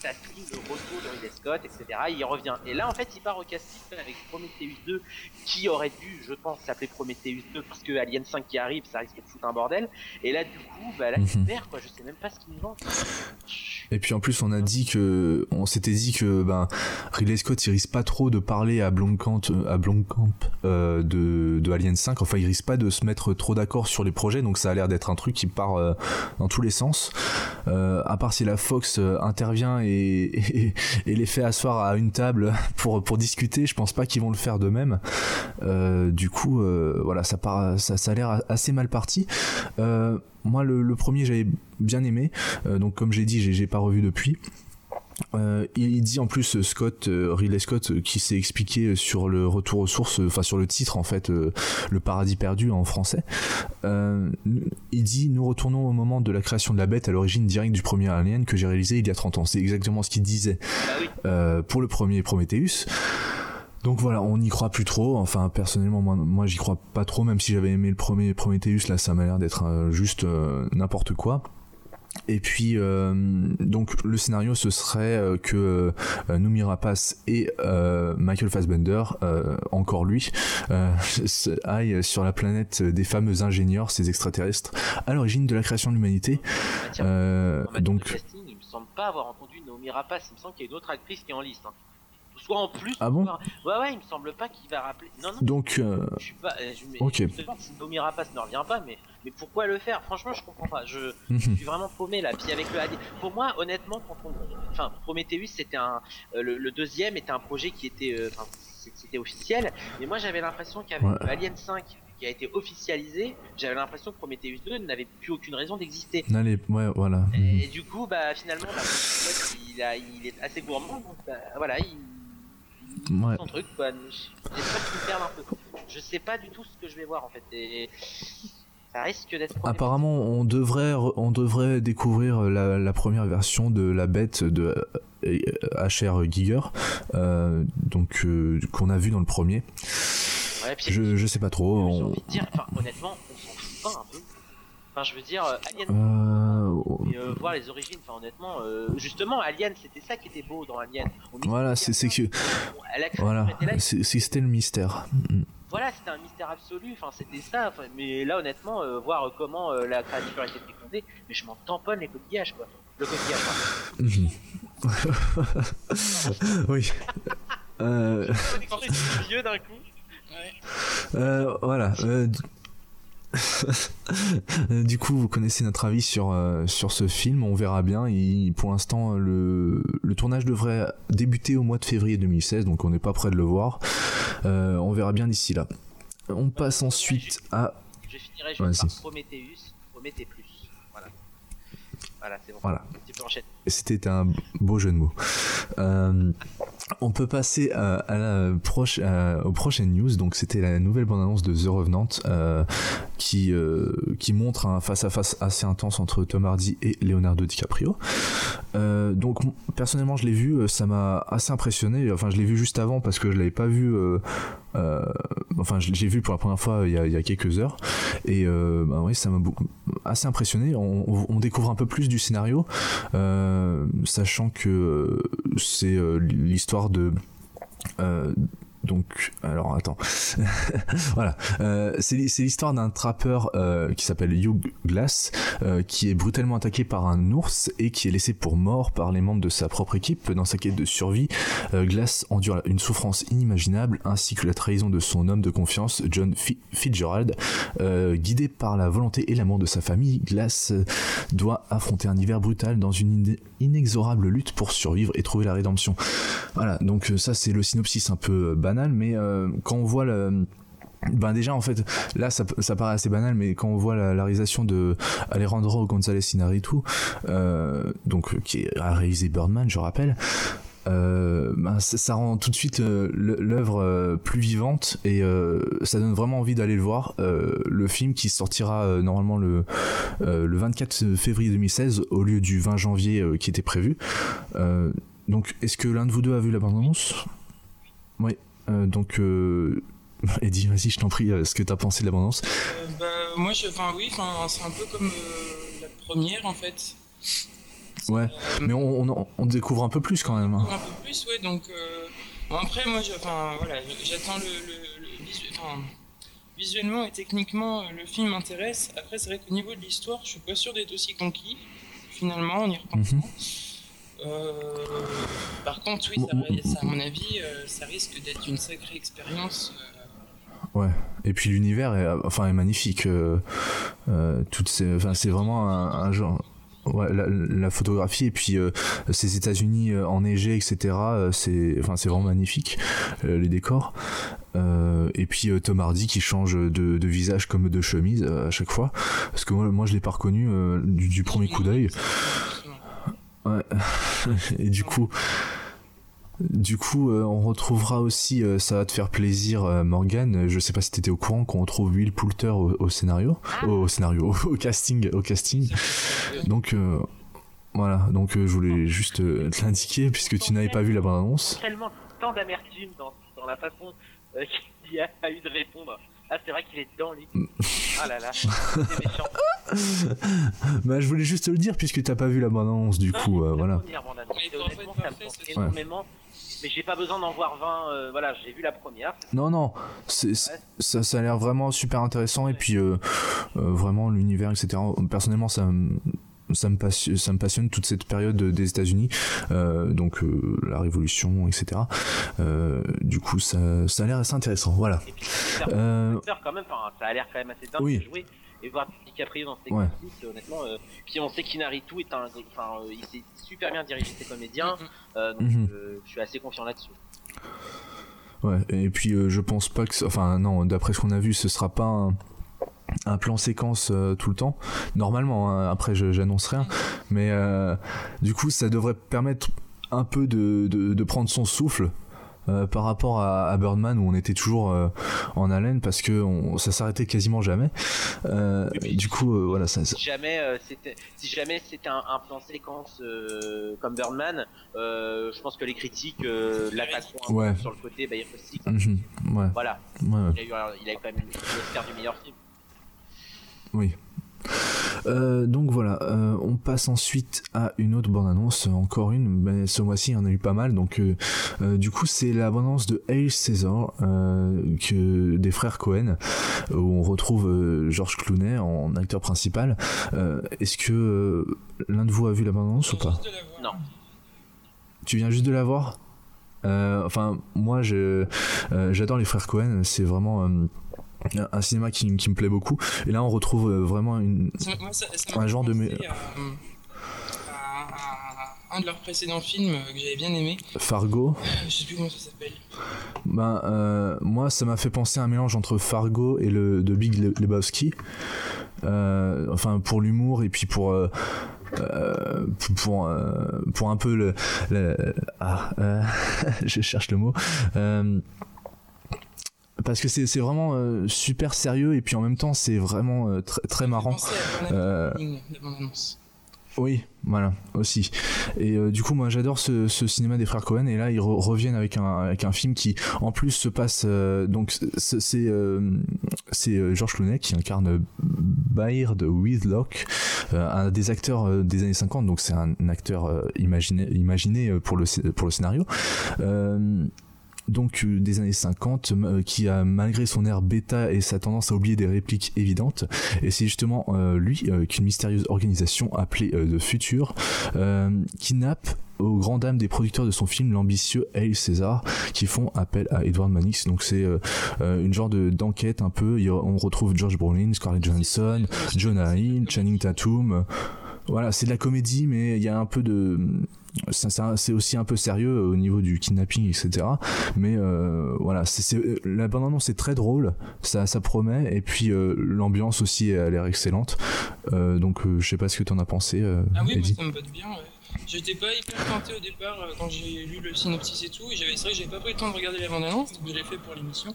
ça le retour de Ridley Scott, etc. Il revient. Et là, en fait, il part au casting avec Prometheus 2, qui aurait dû, je pense, s'appeler Prometheus 2, parce que Alien 5 qui arrive, ça risque de foutre un bordel. Et là, du coup, bah là, mhm. quoi. Je sais même pas ce qu'il nous vend. Et puis en plus, on a dit que, on s'était dit que, ben, Ridley Scott, il risque pas trop de parler à Blomkamp, à Blomkamp euh, de, de Alien 5. Enfin, il risque pas de se mettre trop d'accord sur les projets, donc ça a l'air d'être un truc qui part euh, dans tous les sens. Euh, à part si la Fox euh, intervient et et, les fait asseoir à une table pour, discuter, je pense pas qu'ils vont le faire d'eux-mêmes. Euh, du coup, euh, voilà, ça, ça a l'air assez mal parti. Euh, moi, le, premier, j'avais bien aimé. donc, comme j'ai dit, j'ai pas revu depuis. Euh, il dit en plus Scott, euh, Ridley Scott, euh, qui s'est expliqué sur le retour aux sources, enfin sur le titre en fait, le paradis perdu en français. il dit nous retournons au moment de la création de la bête à l'origine directe du premier Alien que j'ai réalisé il y a 30 ans. C'est exactement ce qu'il disait ah pour le premier Prometheus. Donc voilà, on n'y croit plus trop. Enfin, personnellement, moi, moi j'y crois pas trop, même si j'avais aimé le premier Prometheus, là, ça m'a l'air d'être juste n'importe quoi. Et puis euh, donc le scénario ce serait euh, que euh, Noomi Rapace et euh, Michael Fassbender, encore lui, [LAUGHS] aillent sur la planète des fameux ingénieurs, ces extraterrestres, à l'origine de la création de l'humanité. donc, casting, il me semble pas avoir entendu Noomi Rapace. Il me semble qu'il y a une autre actrice qui est en liste. Hein soit en plus. Ah bon Ouais, ouais, il me semble pas qu'il va rappeler. Non, non. Donc. Euh... Je suis pas. Euh, je, ok. Je si Nomi Rapace ne revient pas, mais, mais pourquoi le faire? Franchement, je comprends pas. Je, je [LAUGHS] suis vraiment paumé là. Puis avec le Pour moi, honnêtement, quand on. Enfin, Prometheus, c'était un. Euh, le, deuxième était un projet qui était. Euh, enfin, c'était officiel. Mais moi, j'avais l'impression qu'avec Alien 5 qui a été officialisé, j'avais l'impression que Prometheus 2 n'avait plus aucune raison d'exister. Allez, ouais, voilà. Et, du coup, bah finalement, bah, il, a, il, est assez gourmand, donc bah, voilà, il, il ouais. son truc, quoi. J'espère qu'il me perd un peu. Je sais pas du tout ce que je vais voir en fait. Et ça risque d'être. Apparemment, on devrait, on devrait découvrir la, la première version de la bête de HR Giger, euh, donc euh, qu'on a vu dans le premier. Ouais, je, je sais pas trop. On... Envie de dire, enfin, honnêtement, on s'en fout pas un peu. Enfin, je veux dire, euh, Alien, euh... et, euh, voir les origines. Enfin, honnêtement, euh, justement, Alien, c'était ça qui était beau dans Alien. On voilà, c'est que. Voilà, c'était le mystère. Mm. Voilà, c'était un mystère absolu. Enfin, c'était ça. Mais là, honnêtement, euh, voir comment la créature a été fécondée, mais je m'en tamponne les coquillages, quoi. Le coquillage. [LAUGHS] oui. euh... d'un coup. Euh, voilà. Euh, [LAUGHS] du coup, vous connaissez notre avis sur, euh, sur ce film. On verra bien. Il, pour l'instant, le, le, tournage devrait débuter au mois de février 2016, donc on n'est pas prêt de le voir. Euh, on verra bien d'ici là. On passe ensuite à. Je finirai juste par Prometheus, Prometheus plus. Voilà. Voilà, c'est bon. Voilà. C'était un beau jeu de mots. Euh, on peut passer à, à aux prochaines news. Donc, c'était la nouvelle bande-annonce de The Revenant euh, qui, euh, qui montre un face-à-face assez intense entre Tom Hardy et Leonardo DiCaprio. Donc, personnellement, je l'ai vu, ça m'a assez impressionné. Enfin, je l'ai vu juste avant parce que je l'avais pas vu. Enfin, j'ai vu pour la première fois il y a, quelques heures. Et bah, oui, ça m'a assez impressionné. On, on, découvre un peu plus du scénario, sachant que c'est l'histoire de euh, donc, alors attends. [LAUGHS] voilà. Euh, c'est l'histoire d'un trappeur euh, qui s'appelle Hugh Glass, euh, qui est brutalement attaqué par un ours et qui est laissé pour mort par les membres de sa propre équipe. Dans sa quête de survie, Glass endure une souffrance inimaginable ainsi que la trahison de son homme de confiance, John Fitzgerald. Guidé par la volonté et l'amour de sa famille, Glass doit affronter un hiver brutal dans une inexorable lutte pour survivre et trouver la rédemption. Voilà, donc ça c'est le synopsis un peu mais euh, quand on voit le ben déjà en fait là ça, ça paraît assez banal mais quand on voit la, réalisation de Alejandro González Inarritu euh, donc qui a réalisé Birdman je rappelle euh, ben, ça, rend tout de suite l'œuvre plus vivante et ça donne vraiment envie d'aller le voir. Le film qui sortira normalement le le 24 février 2016 au lieu du 20 janvier qui était prévu. Donc est-ce que l'un de vous deux a vu la bande-annonce? Oui. euh, donc, euh... [LAUGHS] Eddie, vas-y, je t'en prie, euh, ce que t'as pensé de l'abondance? Euh, bah, Moi, je, enfin, oui, c'est un peu comme euh, la première en fait. Ouais, mais on, on, on, découvre un peu plus quand même. Hein. Un peu plus, ouais, donc. Bon, après, moi, enfin, voilà, j'attends le. le, le visuel, enfin, visuellement et techniquement, le film m'intéresse. Après, c'est vrai qu'au niveau de l'histoire, je suis pas sûr d'être aussi conquis. Finalement, on y repensant. Mm -hmm. Euh, par contre, oui, ça, ça, à mon avis, euh, ça risque d'être une sacrée expérience. Euh. Ouais. Et puis l'univers est, enfin, est magnifique. toutes ces, enfin, c'est vraiment un, un genre. Ouais, la, la, photographie et puis euh, ces États-Unis enneigés, etc. c'est, enfin, c'est vraiment magnifique les décors. et puis Tom Hardy qui change de, de, visage comme de chemise à chaque fois, parce que moi, moi je l'ai pas reconnu du, du, premier coup d'œil. Ouais. [LAUGHS] Et du coup, du coup, euh, on retrouvera aussi, euh, ça va te faire plaisir, euh, Morgan. Je sais pas si t'étais au courant qu'on retrouve Will Poulter au, au scénario, ah. au, au, scénario, [LAUGHS] au casting, au casting. Donc voilà, donc je voulais juste te l'indiquer puisque tu n'avais pas vu la bande annonce. Tellement tant d'amertume dans, dans, la façon [LAUGHS] qu'il a, a eu de répondre. Ah, c'est vrai qu'il est dedans, lui. Ah là là, c'est méchant. [LAUGHS] bah, je voulais juste te le dire puisque t'as pas vu la bande-annonce, du coup, euh, voilà. Honnêtement, ça me tente énormément. Mais j'ai pas besoin d'en voir 20. Euh, voilà, j'ai vu la première. Non, non, c'est, ça, ça a l'air vraiment super intéressant et puis euh, euh, vraiment l'univers, etc. Personnellement, ça ça me, passionne, ça me passionne toute cette période des États-Unis, euh, donc euh, la Révolution, etc. Euh, du coup, ça, ça a l'air assez intéressant. Voilà. Et puis, euh... quand même, ça a l'air quand même assez dingue oui. de jouer. Et voir DiCaprio dans exercice, ouais. honnêtement, euh, puis on sait qu'Inaritu est un, enfin, il s'est super bien dirigé ses comédiens, -hmm. donc mm -hmm. je suis assez confiant là-dessus. Ouais, et puis je pense pas que. Enfin, non, d'après ce qu'on a vu, ce sera pas un plan séquence tout le temps. Normalement hein, après j'annonce rien. Mais du coup ça devrait permettre un peu de, de prendre son souffle euh, par rapport à, Birdman où on était toujours euh, en haleine parce que ça s'arrêtait quasiment jamais. Euh, du coup, voilà, ça, Si jamais c'était, si jamais c'était un, plan séquence comme Birdman, je pense que les critiques l'attaqueront sur le côté Bayer mhm, Voilà. Il, a eu, il a quand même l'Oscar du meilleur film. Oui. Euh, donc voilà, euh, on passe ensuite à une autre bande-annonce, encore une, mais ce mois-ci il y en a eu pas mal, donc euh, du coup c'est la bande-annonce de Hail Caesar que, des frères Cohen, où on retrouve George Clooney en acteur principal. Est-ce que l'un de vous a vu la bande-annonce ou pas? Non. Tu viens juste de la voir? Enfin, moi j'adore les frères Cohen, c'est vraiment un cinéma qui, me plaît beaucoup. Et là on retrouve euh, vraiment une, un genre de un de leurs précédents films que j'avais bien aimé. Fargo. Euh, je sais plus comment ça s'appelle. Ben euh, moi ça m'a fait penser à un mélange entre Fargo et le de Big Lebowski. Enfin pour l'humour et puis pour pour, pour un peu le, ah, [LAUGHS] je cherche le mot parce que c'est vraiment euh, super sérieux et puis en même temps c'est vraiment euh, très très marrant. Euh, oui, voilà, aussi. Et du coup, moi, j'adore ce, cinéma des frères Cohen. Et là, ils reviennent avec un, avec un film qui, en plus, se passe. donc, c'est c'est George Clooney qui incarne Baird Whitlock, un des acteurs des années 50. Donc, c'est un acteur imaginé, imaginé pour le pour le scénario donc euh, des années 50, euh, qui a malgré son air bêta et sa tendance à oublier des répliques évidentes, et c'est justement euh, lui qu'une mystérieuse organisation appelée The Future kidnappe aux grand dames des producteurs de son film l'ambitieux Hail César qui font appel à Edward Mannix. Donc c'est une genre de d'enquête un peu. On retrouve George Brolin Scarlett Johansson Jonah Hill Channing Tatum. Voilà c'est de la comédie mais il y a un peu de c'est aussi un peu sérieux au niveau du kidnapping etc mais euh, voilà c'est la bande annonce est très drôle ça ça promet et puis euh, l'ambiance aussi a l'air excellente euh, donc je sais pas ce que tu en as pensé ah oui moi, ça me botte bien J'étais pas hyper tenté au départ quand j'ai lu le synopsis et tout. C'est vrai que j'avais pas pris le temps de regarder la bande-annonce, donc je l'ai fait pour l'émission.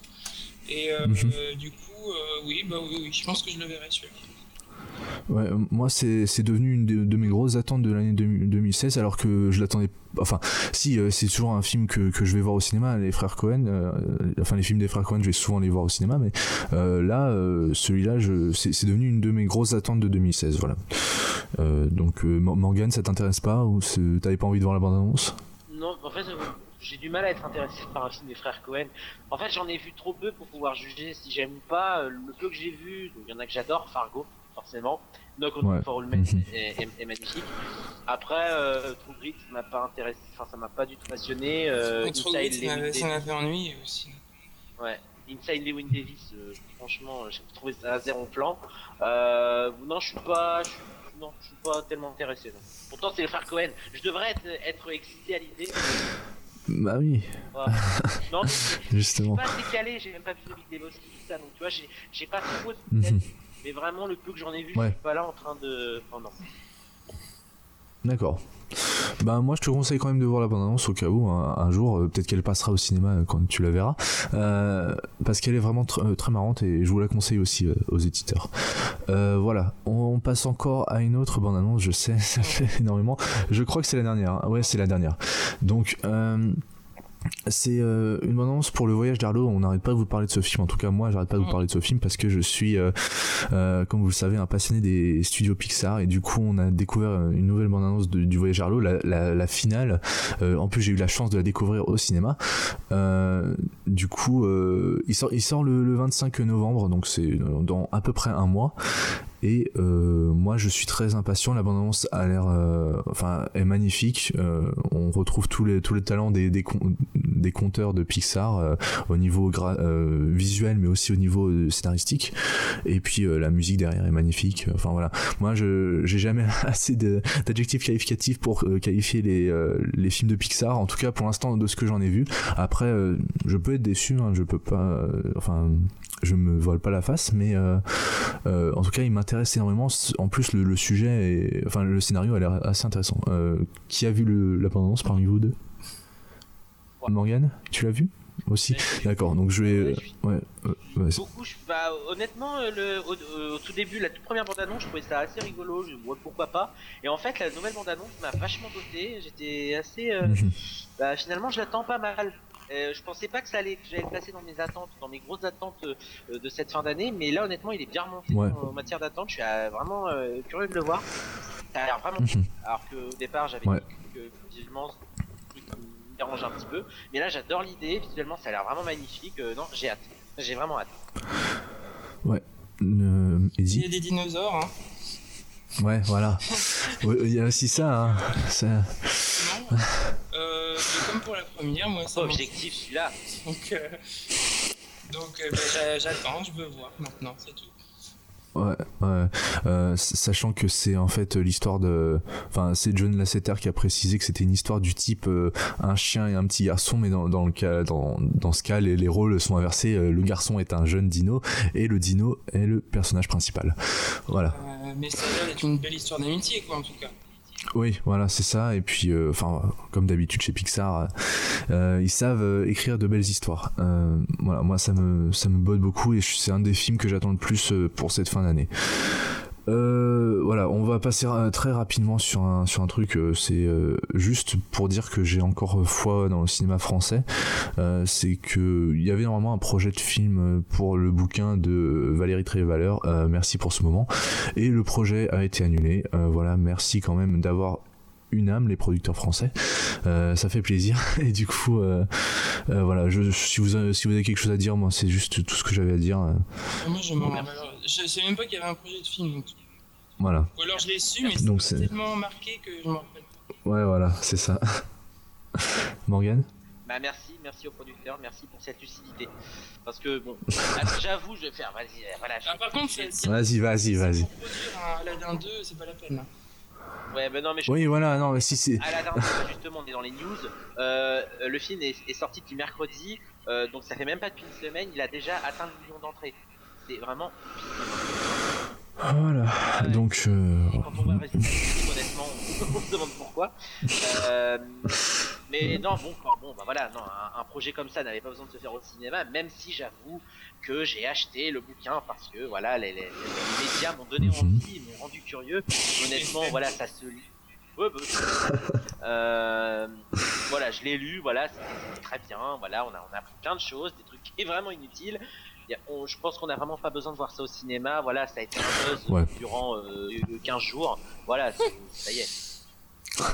Et mhm. du coup, oui, bah oui, oui, je pense que je le verrai celui-là. Ouais, moi c'est devenu une de, mes grosses attentes de l'année 2016 alors que je l'attendais enfin si euh, c'est toujours un film que, que, je vais voir au cinéma les frères Cohen euh, enfin les films des frères Cohen je vais souvent les voir au cinéma mais euh, là celui-là c'est devenu une de mes grosses attentes de 2016 voilà donc Morgan ça t'intéresse pas ou t'avais pas envie de voir la bande annonce non en fait j'ai du mal à être intéressé par un film des frères Cohen. En fait, j'en ai vu trop peu pour pouvoir juger si j'aime pas. Le peu que j'ai vu, il y en a que j'adore, Fargo forcément. No Control for All Men [LAUGHS] est, magnifique. Après, euh, True Grit, ça m'a pas intéressé, enfin ça m'a pas du tout passionné. Euh, Inside Grit, ça m'a fait ennuyé aussi. Ouais. Inside Lewin Davis, euh, franchement, j'ai trouvé ça à zéro plan. Euh, non, je suis pas, je suis, non, je suis pas tellement intéressé. Non. Pourtant, c'est le frère Cohen. Je devrais être, être excité à l'idée. Bah oui. non, justement. [LAUGHS] Je suis pas assez calé, j'ai même pas vu de Big Devos tout ça, donc tu vois, j'ai pas trop de mais vraiment, le peu que j'en ai vu, je suis pas là en train de. D'accord. Bah moi je te conseille quand même de voir la bande-annonce au cas où un, jour euh, peut-être qu'elle passera au cinéma euh, quand tu la verras euh, parce qu'elle est vraiment très marrante et je vous la conseille aussi aux éditeurs. voilà, on, passe encore à une autre bande-annonce, je sais, [LAUGHS] ça fait énormément. Je crois que c'est la dernière. Hein. Ouais, c'est la dernière. Donc c'est euh, une annonce pour le voyage d'Arlo. On n'arrête pas de vous parler de ce film. En tout cas, moi, j'arrête pas de vous parler de ce film parce que je suis, euh, euh, comme vous le savez, un passionné des studios Pixar. Et du coup, on a découvert une nouvelle bande-annonce du voyage d'Arlo, la, la, finale. en plus, j'ai eu la chance de la découvrir au cinéma. du coup, il sort, il sort le, le 25 novembre, donc c'est dans à peu près un mois. Et euh, moi, je suis très impatient. La a l'air, euh, enfin, est magnifique. Euh, on retrouve tous les tous les talents des des, des conteurs de Pixar au niveau visuel, mais aussi au niveau scénaristique. Et puis la musique derrière est magnifique. Enfin voilà. Moi, je j'ai jamais [LAUGHS] assez d'adjectifs qualificatifs pour qualifier les les films de Pixar. En tout cas, pour l'instant, de ce que j'en ai vu. Après, je peux être déçu. Hein, je peux pas. Enfin, je me vole pas la face, mais euh, euh, en tout cas, il m'intéresse énormément. En plus, le, sujet, et, enfin, le scénario a l'air assez intéressant. Euh, qui a vu le, la bande parmi vous deux? Morgan, tu l'as vu? Aussi D'accord, donc je vais. Ouais, Beaucoup, bah, honnêtement, le, au, tout début, la toute première bande-annonce, je trouvais ça assez rigolo, je, pourquoi pas. Et en fait, la nouvelle bande-annonce m'a vachement doté, j'étais assez. Mhm. bah, finalement, je l'attends pas mal. Euh, je pensais pas que ça allait, que j'allais le placer dans mes attentes, dans mes grosses attentes euh, de cette fin d'année, mais là honnêtement il est bien remonté en, matière d'attente. Je suis euh, vraiment curieux de le voir. Ça a l'air vraiment. Mhm. Alors qu'au départ j'avais dit que visuellement truc me dérange un petit peu, mais là j'adore l'idée. Visuellement ça a l'air vraiment magnifique. non, j'ai hâte. J'ai vraiment hâte. Ouais. il y a des dinosaures. Hein. Ouais, voilà. [LAUGHS] Il y a aussi ça. Hein. ça... Pour la première, moi, c'est objectif celui-là. Donc, euh, donc euh, bah, j'attends, je veux voir maintenant, c'est tout. Ouais, ouais. Euh, sachant que c'est en fait l'histoire de, enfin c'est John Lasseter qui a précisé que c'était une histoire du type euh, un chien et un petit garçon, mais dans, dans le cas, dans, dans ce cas, les, les rôles sont inversés. le garçon est un jeune dino et le dino est le personnage principal. Voilà. mais ça a l'air d'être une belle histoire d'amitié, quoi, en tout cas. Oui, voilà, c'est ça. Et puis, euh, enfin, comme d'habitude chez Pixar, euh, ils savent euh, écrire de belles histoires. voilà, moi, ça me, ça me botte beaucoup et c'est un des films que j'attends le plus pour cette fin d'année. Euh, voilà, on va passer très rapidement sur un, sur un truc, euh, c'est euh, juste pour dire que j'ai encore foi dans le cinéma français, c'est que il y avait normalement un projet de film pour le bouquin de Valérie Trévaleur, merci pour ce moment, et le projet a été annulé, voilà, merci quand même d'avoir une âme les producteurs français ça fait plaisir [LAUGHS] et du coup voilà je, si vous avez, si vous avez quelque chose à dire moi c'est juste tout ce que j'avais à dire moi je je sais même pas qu'il y avait un projet de film. Voilà. Ou alors je l'ai su, mais donc c'est tellement marqué que je m'en rappelle pas. Ouais, voilà, c'est ça. [LAUGHS] Morgan Bah merci, merci au producteur, merci pour cette lucidité. Parce que bon, j'avoue, je vais faire, vas-y, euh, voilà. Ah, par contre, vas-y, vas-y, vas-y. Pour produire un Aladdin 2, c'est pas la peine. Hein. Ouais, ben non, mais je... Oui, voilà, non, mais si c'est. Aladdin 2, justement, on est dans les news. Euh, le film est, est, sorti depuis mercredi, euh, donc ça fait même pas depuis une semaine, il a déjà atteint le million d'entrées c'est vraiment. Voilà, donc. Euh... Quand on voit le résultat, honnêtement, on, se demande pourquoi. Euh, mais non, bon, bon, bah voilà, non, un, projet comme ça n'avait pas besoin de se faire au cinéma, même si j'avoue que j'ai acheté le bouquin parce que voilà, les, les, médias m'ont donné mhm. envie, m'ont rendu curieux. Honnêtement, voilà, ça se lit. Ouais, bah, euh, voilà, je l'ai lu, voilà, c'est très bien, voilà, on a, on a appris plein de choses, des trucs qui est vraiment inutiles je pense qu'on n'a vraiment pas besoin de voir ça au cinéma. Voilà, ça a été un buzz durant 15 euh, jours. Voilà, ça y est. [LAUGHS]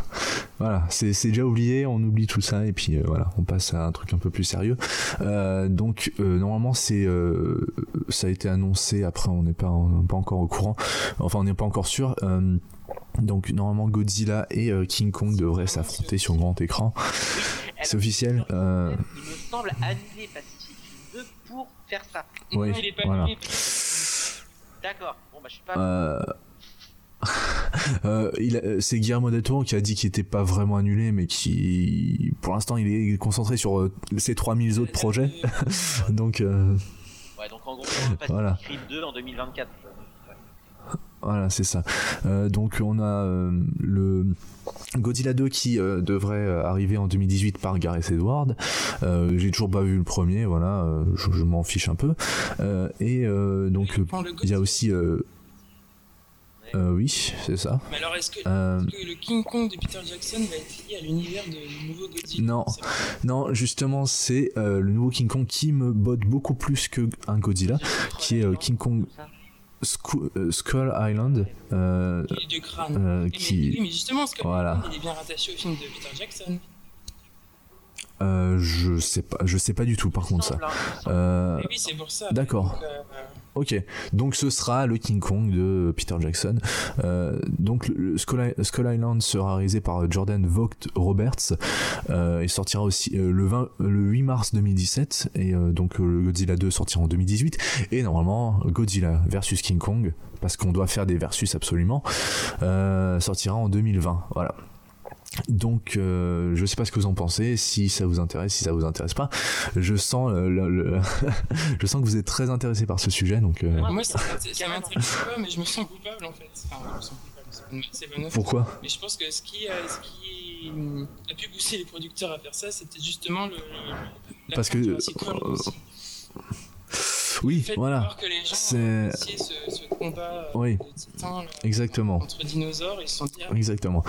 Voilà, c'est déjà oublié, on oublie tout ça et puis euh, voilà, on passe à un truc un peu plus sérieux. Euh, donc normalement c'est ça a été annoncé. Après on n'est pas pas encore au courant. Enfin on n'est pas encore sûr. donc normalement Godzilla et King Kong devraient s'affronter sur grand écran. C'est officiel. Il me semble annulé pour faire ça. Oui, il est pas voilà. D'accord. Bon, bah, je suis pas. Euh... [LAUGHS] euh, euh c'est Guillermo del Toro qui a dit qu'il était pas vraiment annulé, mais qui, pour l'instant, il est concentré sur euh, ses 3000 autres projets. [LAUGHS] donc, ouais, donc en gros, on va voilà. 2 en 2024. Voilà, c'est ça. Euh, donc on a euh, le Godzilla 2 qui euh, devrait arriver en 2018 par Gareth Edwards. J'ai toujours pas vu le premier, voilà, je, m'en fiche un peu. et donc il y a aussi oui, c'est ça. Mais alors, est-ce que, le King Kong de Peter Jackson va être lié à l'univers de nouveau Godzilla? Non, non, justement, c'est le nouveau King Kong qui me botte beaucoup plus que un Godzilla, qui est King Kong. Euh, Skull Island. Euh, du crâne. Euh, qui... mais, justement, Skull Island, il est bien rattaché au film de Peter Jackson. Euh, je sais pas, je sais pas du tout par contre ça. Euh... oui, c'est pour ça. D'accord. Ok, donc ce sera le King Kong de Peter Jackson. Euh, donc le Skull, Island sera réalisé par Jordan Vogt Roberts. Euh, il sortira aussi euh, le, 20, le 8 mars 2017 et donc le Godzilla 2 sortira en 2018 et normalement Godzilla versus King Kong parce qu'on doit faire des versus absolument sortira en 2020. Voilà. Donc, euh, je sais pas ce que vous en pensez, si ça vous intéresse, si ça vous intéresse pas. Je sens, le, [LAUGHS] je sens que vous êtes très intéressé par ce sujet, donc. Euh... Moi, ça, ça m'intéresse pas, mais je me sens coupable en fait. Enfin, je me sens coupable. C'est Pourquoi? Mais je pense que ce qui, a, ce qui a pu pousser les producteurs à faire ça, c'était justement le. La Parce que. Euh, oui, voilà. C'est ce, ce, combat oui. de titans, Exactement. entre dinosaures, ils se sont dit. Ah, Exactement.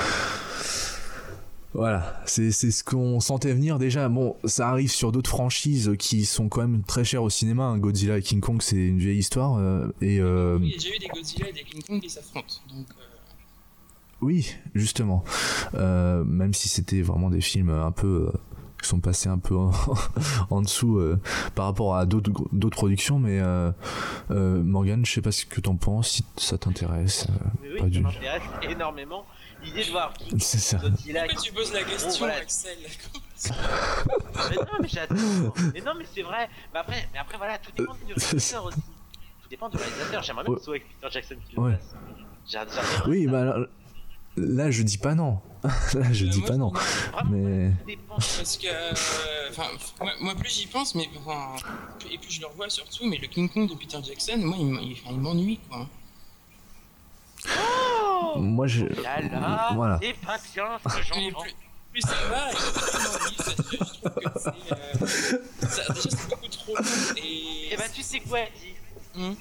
Voilà, c'est ce qu'on sentait venir déjà. Bon, ça arrive sur d'autres franchises qui sont quand même très chères au cinéma. Hein. Godzilla et King Kong, c'est une vieille histoire. Euh, et, euh... Oui, il y a déjà eu des Godzilla et des King Kong qui s'affrontent. Donc, euh... Oui, justement. Euh, même si c'était vraiment des films un peu euh, qui sont passés un peu en, [LAUGHS] dessous euh, par rapport à d'autres d'autres productions mais euh, euh, Morgan je sais pas ce que t'en penses si ça t'intéresse oui, ça m'intéresse énormément l'idée de voir qui [LAUGHS] c'est ça Pourquoi tu poses la question voilà. Axel [LAUGHS] mais non mais j'adore mais non mais c'est vrai mais après mais après voilà tout dépend du réalisateur aussi tout dépend du réalisateur j'aimerais bien que ce soit avec Peter Jackson qui le ouais. fasse oui bah alors, Là, je dis pas non. [LAUGHS] Là, je dis pas non. Mais. Parce que. Enfin, moi, plus j'y pense, mais. Et plus je le revois surtout, mais le King Kong de Peter Jackson, moi, il, m'ennuie, quoi. Oh moi, je. Là, là, voilà. C'est patience que j'en plus, plus ça va, et plus je trouve que c'est. Euh, ça, déjà, c'est beaucoup trop long. Et, et bah, tu sais quoi, Eddie hum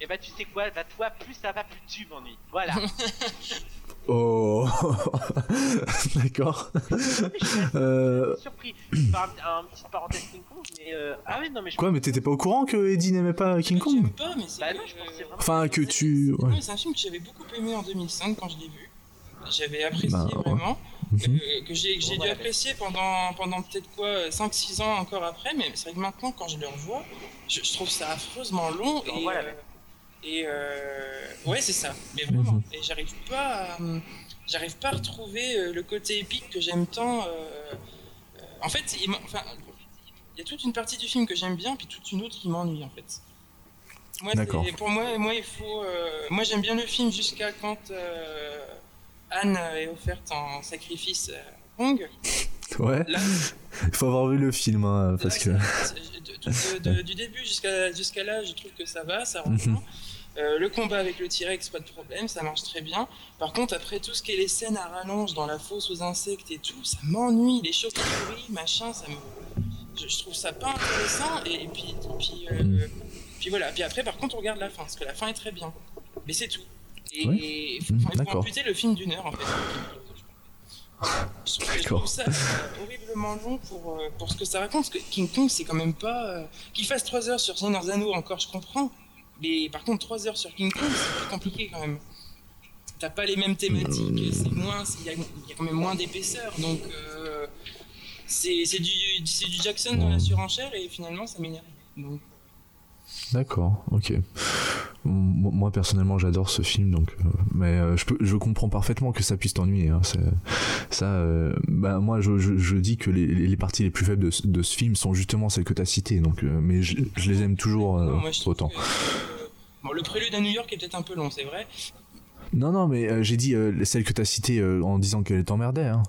et bah tu sais quoi, bah toi plus ça va, plus tu m'ennuies. Voilà. [LAUGHS] Oh, [LAUGHS] d'accord. euh... surpris par un, un petit parenthèse King Kong, mais euh... ah ouais non mais je quoi, mais t'étais pas au courant que Eddie n'aimait pas King Kong J'aime pas, mais c'est bah, non, je pensais vraiment enfin que tu. Ouais. C'est un film que j'avais beaucoup aimé en 2005 quand je l'ai vu. J'avais apprécié bah, vraiment. Ouais. Que, mhm. que j'ai dû voilà. apprécier pendant, pendant peut-être quoi 5-6 ans encore après, mais c'est vrai que maintenant quand je le revois, je, je trouve ça affreusement long. Et, voilà, euh, et euh, ouais, c'est ça, mais vraiment. -hmm. Et j'arrive pas, à, j'arrive pas à retrouver euh, le côté épique que j'aime tant. Euh, en fait, il, enfin, y a toute une partie du film que j'aime bien, puis toute une autre qui m'ennuie en fait. Moi, pour moi, moi, il faut, euh, moi j'aime bien le film jusqu'à quand Anne est offerte en sacrifice à Kong. Ouais. Là, il faut avoir vu le film, hein, parce que. De, de, de, [LAUGHS] du début jusqu'à jusqu'à là, je trouve que ça va, ça reprend. Mm -hmm. Euh, le combat avec le T-Rex, pas de problème, ça marche très bien. Par contre, après tout ce qui est les scènes à rallonge dans la fosse aux insectes et tout, ça m'ennuie. Les chauves-souris, machin, ça me... je, je, trouve ça pas intéressant. Et, et puis, et puis, euh, puis voilà. Puis après, par contre, on regarde la fin, parce que la fin est très bien. Mais c'est tout. Et, ouais. et faut amputer le film d'une heure, en fait. Je trouve, ça horriblement long pour, euh, pour ce que ça raconte. Parce que King Kong, c'est quand même pas. Qu'il fasse 3 heures sur Seigneur Zano, encore, je comprends. Mais par contre, 3 heures sur King Kong, c'est plus compliqué quand même. T'as pas les mêmes thématiques, c'est moins, il y, y, a quand même moins d'épaisseur, donc euh, c'est du, du Jackson dans la surenchère et finalement ça m'énerve. Donc D'accord, ok. Moi personnellement j'adore ce film donc euh, mais euh, je peux je comprends parfaitement que ça puisse t'ennuyer hein, ça euh, bah moi je, je, je, dis que les, les, parties les plus faibles de, de ce film sont justement celles que tu as citées donc euh, mais je, je, les aime toujours non, moi, autant. Que, bon le prélude à New York est peut-être un peu long c'est vrai. Non non mais j'ai dit celles que tu as citées en disant qu'elle t'emmerdait hein.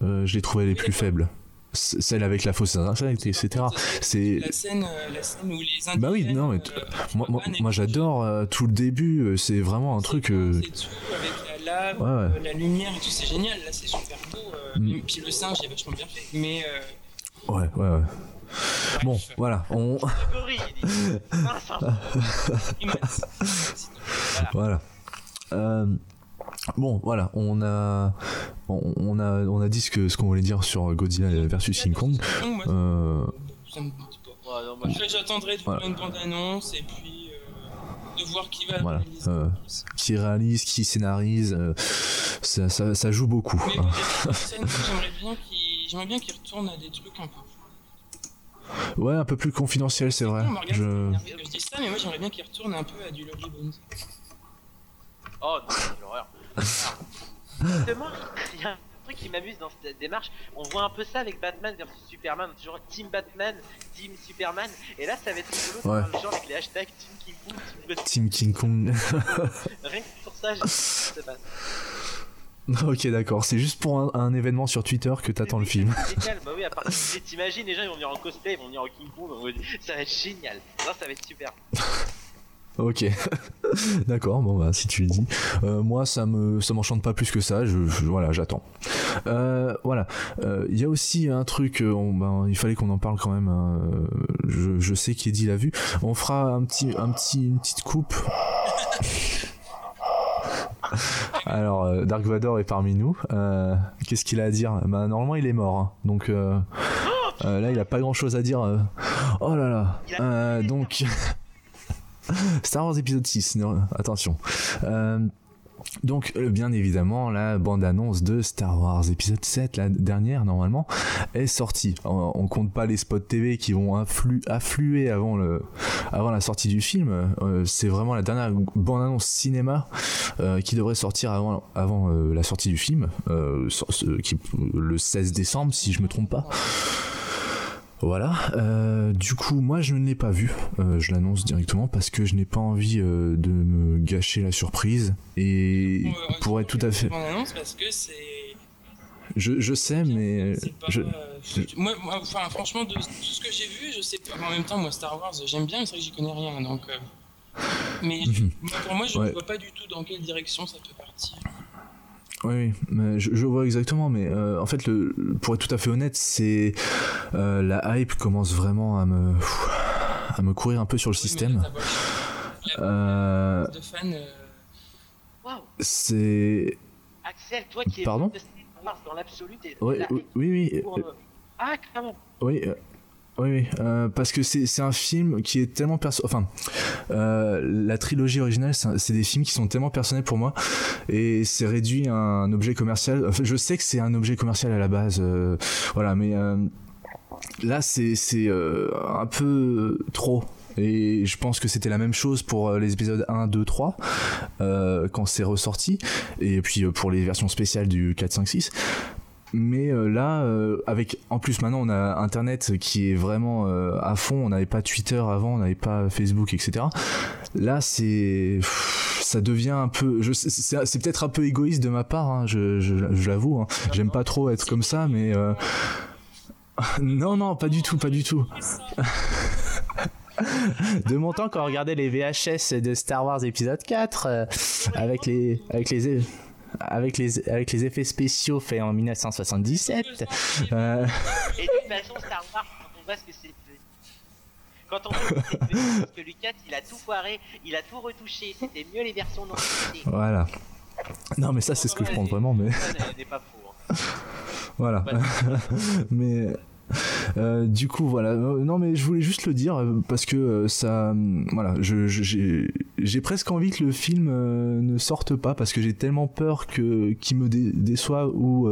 je les trouvais les plus faibles celle avec la fausse insecte, etc. C'est la scène, la scène où les Bah oui, non, mais euh, moi, moi, moi j'adore euh, tout le début. Euh, c'est vraiment un truc. Euh... C'est tout avec la lave, ouais, ouais. la lumière et tout, c'est génial. Là, c'est super beau. Mm. Puis le singe est vachement bien fait. Mais ouais, ouais, ouais. Bon, voilà, on. [LAUGHS] voilà. Euh, Bon, voilà, on a, on, a, on a dit ce qu'on ce qu'on voulait dire sur Godzilla versus King Kong. Euh... J'attendrai de voilà. voir une bande-annonce et puis euh, de voir qui va voilà. Euh, qui réalise, qui scénarise, euh, ça, ça, ça, joue beaucoup. Mais j'aimerais bien qu'il qu retourne à des trucs un peu Ouais, un peu plus confidentiel, c'est vrai. je... je dis ça, mais moi j'aimerais bien qu'il retourne un peu à du Lovely Bones. Oh non, c'est l'horreur. Justement, il y a un truc qui m'amuse dans cette démarche. On voit un peu ça avec Batman versus Superman. Toujours Team Batman, Team Superman. Et là, ça va être rigolo ouais. genre avec les hashtags Team King Kong, Team, King Kong. Rien que pour ça, je sais pas. [LAUGHS] Ok, d'accord. C'est juste pour un, événement sur Twitter que t'attends le film. Génial, bah oui, à part t'imagines, les gens ils vont venir en cosplay, ils vont venir en King Kong, ça va être génial. ça va être super. [LAUGHS] Ok, [LAUGHS] d'accord. Bon bah si tu le dis, euh, moi ça me ça m'enchante pas plus que ça. Je, voilà, j'attends. Euh, voilà. Il euh, y a aussi un truc. ben, il fallait qu'on en parle quand même. Hein. Je, je, sais qu'Eddie l'a vu. On fera un petit un petit une petite coupe. [LAUGHS] Alors, euh, Dark Vador est parmi nous. Euh, qu'est-ce qu'il a à dire? Bah, normalement, il est mort. Hein. Donc, euh, là, il a pas grand chose à dire. Oh là là. donc, [LAUGHS] Star Wars épisode 6. attention. Donc euh, bien évidemment la bande-annonce de Star Wars épisode 7, la dernière normalement, est sortie. On, compte pas les spots TV qui vont affluer avant, la sortie du film. Euh, c'est vraiment la dernière bande-annonce cinéma euh, qui devrait sortir avant, la sortie du film, le 16 décembre si je me trompe pas. Voilà. Euh, du coup, moi, je ne l'ai pas vu. Euh, je l'annonce directement parce que je n'ai pas envie euh, de me gâcher la surprise. Et pour être tout à fait. parce que c'est. Je, je sais, mais. je... Moi, enfin, franchement, de tout ce que j'ai vu, je sais pas. En même temps, moi, Star Wars, j'aime bien, mais c'est vrai que j'y connais rien. Donc. Mais mhm. pour moi, je ne vois pas du tout dans quelle direction ça peut partir. Oui, mais je, vois exactement, mais euh, en fait, le, pour être tout à fait honnête, c'est euh, la hype commence vraiment à me à me courir un peu sur le système. Euh, c'est. Axel, toi qui es Pardon dans l'absolu, oui, oui, oui. Ah, carrément. Oui, oui, euh, parce que c'est un film qui est tellement perso... Enfin, euh, la trilogie originale, c'est des films qui sont tellement personnels pour moi, et c'est réduit à un objet commercial. Je sais que c'est un objet commercial à la base, euh, voilà, mais là, c'est un peu trop. Et je pense que c'était la même chose pour les épisodes 1, 2, 3 quand c'est ressorti. Et puis pour les versions spéciales du 4, 5, 6 mais euh, là euh, avec en plus maintenant on a internet qui est vraiment euh, à fond. On n'avait pas Twitter avant on n'avait pas Facebook etc là c'est ça devient un peu c'est peut-être un peu égoïste de ma part hein, je, je, l'avoue hein. j'aime pas trop être comme ça mais [LAUGHS] non non pas du tout pas du tout. [LAUGHS] De mon temps quand on regardait les VHS de Star Wars épisode 4 avec les avec les avec les, avec les effets spéciaux faits en 1977. Euh... Et de toute façon, [LAUGHS] Star Wars, quand on voit ce que c'est quand on voit que, que Lucas il a tout foiré, il a tout retouché, c'était mieux les versions non Voilà. Non mais ça c'est ce que je pense vraiment mais. pas faux. Hein. [LAUGHS] Voilà. [LAUGHS] mais euh, du coup, voilà. Euh, non, mais je voulais juste le dire euh, parce que ça, voilà, j'ai presque envie que le film ne sorte pas parce que j'ai tellement peur que qu'il me déçoit ou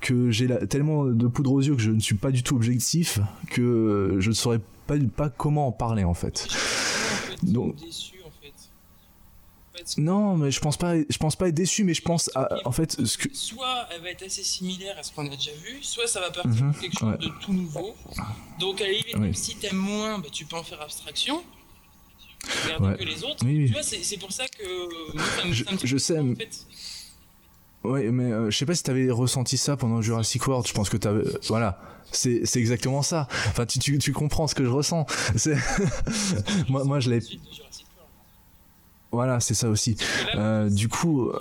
que j'ai tellement de poudre aux yeux que je ne suis pas du tout objectif que je ne saurais pas, pas comment en parler en fait. Donc. Non, mais je pense pas. Je pense pas être déçu, mais je pense à, en fait ce que. Soit elle va être assez similaire à ce qu'on a déjà vu, soit ça va partir mhm, quelque chose de tout nouveau. Donc à la limite, même si t'aimes moins, bah, tu peux en faire abstraction. Ouais. que les autres. Tu vois, c'est pour ça que moi, je, je sais. En fait. Ouais, mais euh, je sais pas si t'avais ressenti ça pendant Jurassic World. Je pense que t'avais. Euh, voilà. C'est exactement ça. Enfin, tu, tu, tu, comprends ce que je ressens. [LAUGHS] moi, moi, je l'ai. Voilà, c'est ça aussi. Euh, du coup, euh,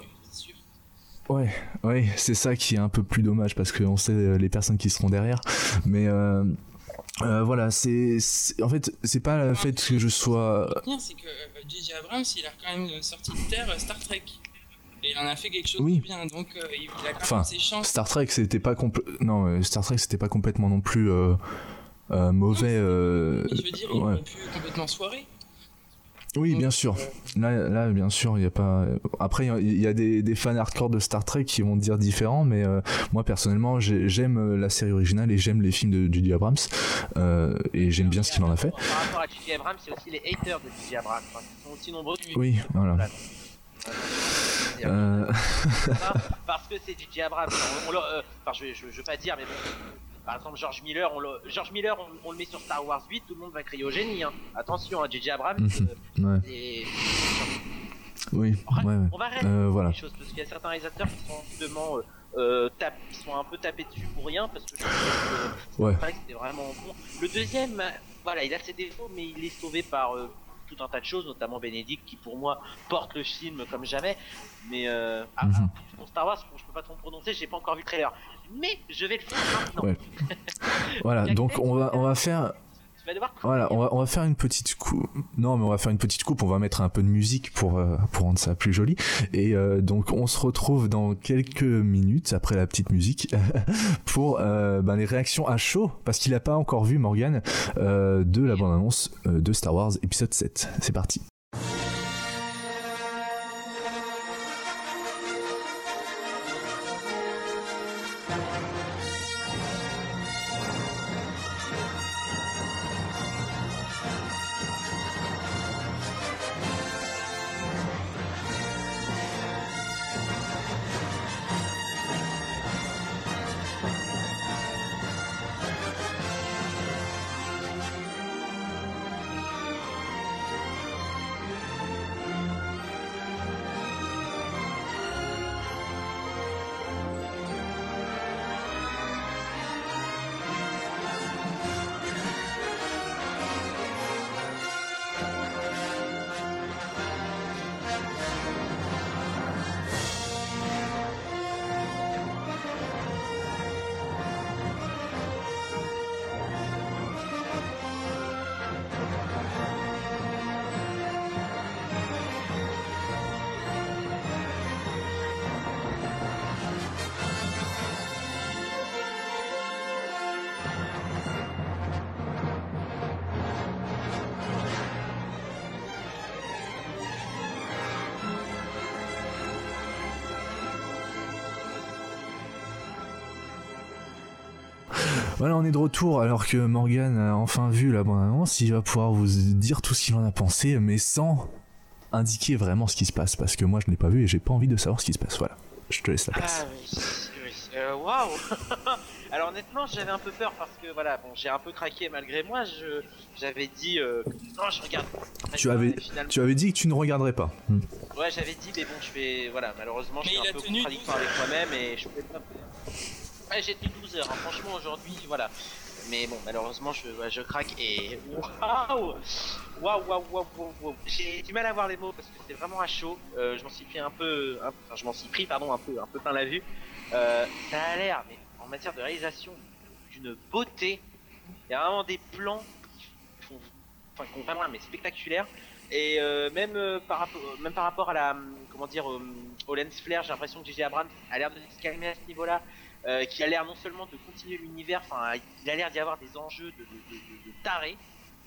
ouais, ouais, c'est ça qui est un peu plus dommage parce qu'on sait euh, les personnes qui seront derrière. Mais voilà, c'est en fait, c'est pas le fait que je sois. C'est que J.J. Abrams, il a quand même sorti de terre Star Trek. Et il en a fait quelque chose de bien, donc il a quand enfin, ses chances. Star Trek, c'était pas non, Star Trek, c'était pas complètement non plus mauvais. je veux dire, il ouais. pu complètement soirée. Oui, bien sûr. Là, là, bien sûr, il y a pas. Après, il y a des, des, fans hardcore de Star Trek qui vont dire différent, mais euh, moi personnellement, j'aime euh, la série originale et j'aime les films de J.J. Abrams euh, et j'aime bien ce qu'il en a fait. Par rapport à J.J. Abrams, c'est aussi les haters de J.J. Abrams, ils sont aussi nombreux. Oui, voilà. Parce que c'est J.J. Abrams. enfin, je, je veux pas dire, mais bon, par exemple, George Miller, on le, George Miller, on, le met sur Star Wars 8, tout le monde va crier au génie. Hein. Attention, hein, J.J. Abrams. Mhm. Euh, oui, on va arrêter euh, voilà. les choses parce qu'il y a certains réalisateurs qui sont justement euh, sont un peu tapés dessus pour rien parce que je trouve que c'était vraiment bon. Le deuxième, voilà, il a ses défauts, mais il est sauvé par tout un tas de choses, notamment Bénédicte qui pour moi porte le film comme jamais. Mais euh, ah, mhm. pour Star Wars, je peux pas trop me prononcer, j'ai pas encore vu le trailer. Mais je vais le faire maintenant. [LAUGHS] voilà, donc on va, on va faire voilà, on va, on va faire une petite coupe. Non, mais on va faire une petite coupe. On va mettre un peu de musique pour euh, pour rendre ça plus joli. Et euh, donc on se retrouve dans quelques minutes après la petite musique [LAUGHS] pour euh, ben, les réactions à chaud parce qu'il n'a pas encore vu Morgan de la bande annonce de Star Wars épisode 7. C'est parti. Voilà, on est de retour alors que Morgan a enfin vu la bonne annonce. Il va pouvoir vous dire tout ce qu'il en a pensé, mais sans indiquer vraiment ce qui se passe parce que moi je n'ai pas vu et j'ai pas envie de savoir ce qui se passe. Voilà, je te laisse la place. Ah oui, oui. Euh, waouh [LAUGHS] Alors honnêtement, j'avais un peu peur parce que voilà, bon, j'ai un peu craqué malgré moi. Je j'avais dit euh, non, je regarde. Tu avais tu avais dit que tu ne regarderais pas. Hmm. Ouais, j'avais dit mais bon, je vais voilà, malheureusement, je suis un peu contradictoire avec moi-même et je pouvais pas J'ai tenu 12 heures, franchement aujourd'hui, voilà. Mais bon, malheureusement, je, craque et waouh Waouh, waouh, waouh, waouh, J'ai du mal à voir les mots parce que c'est vraiment à chaud. Euh, je m'en suis pris un peu, enfin, je m'en suis pris, pardon, un peu, un peu plein la vue. Euh, ça a l'air, mais en matière de réalisation, d'une beauté. Il y a vraiment des plans qui font, enfin, qui vraiment, mais spectaculaires. Et euh, même par rapport, même par rapport à la, comment dire, au, lens flare, j'ai l'impression que J.J. Abrams a l'air de se calmer à ce niveau-là. Euh, qui a l'air non seulement de continuer l'univers, enfin, il a l'air d'y avoir des enjeux de, de, taré.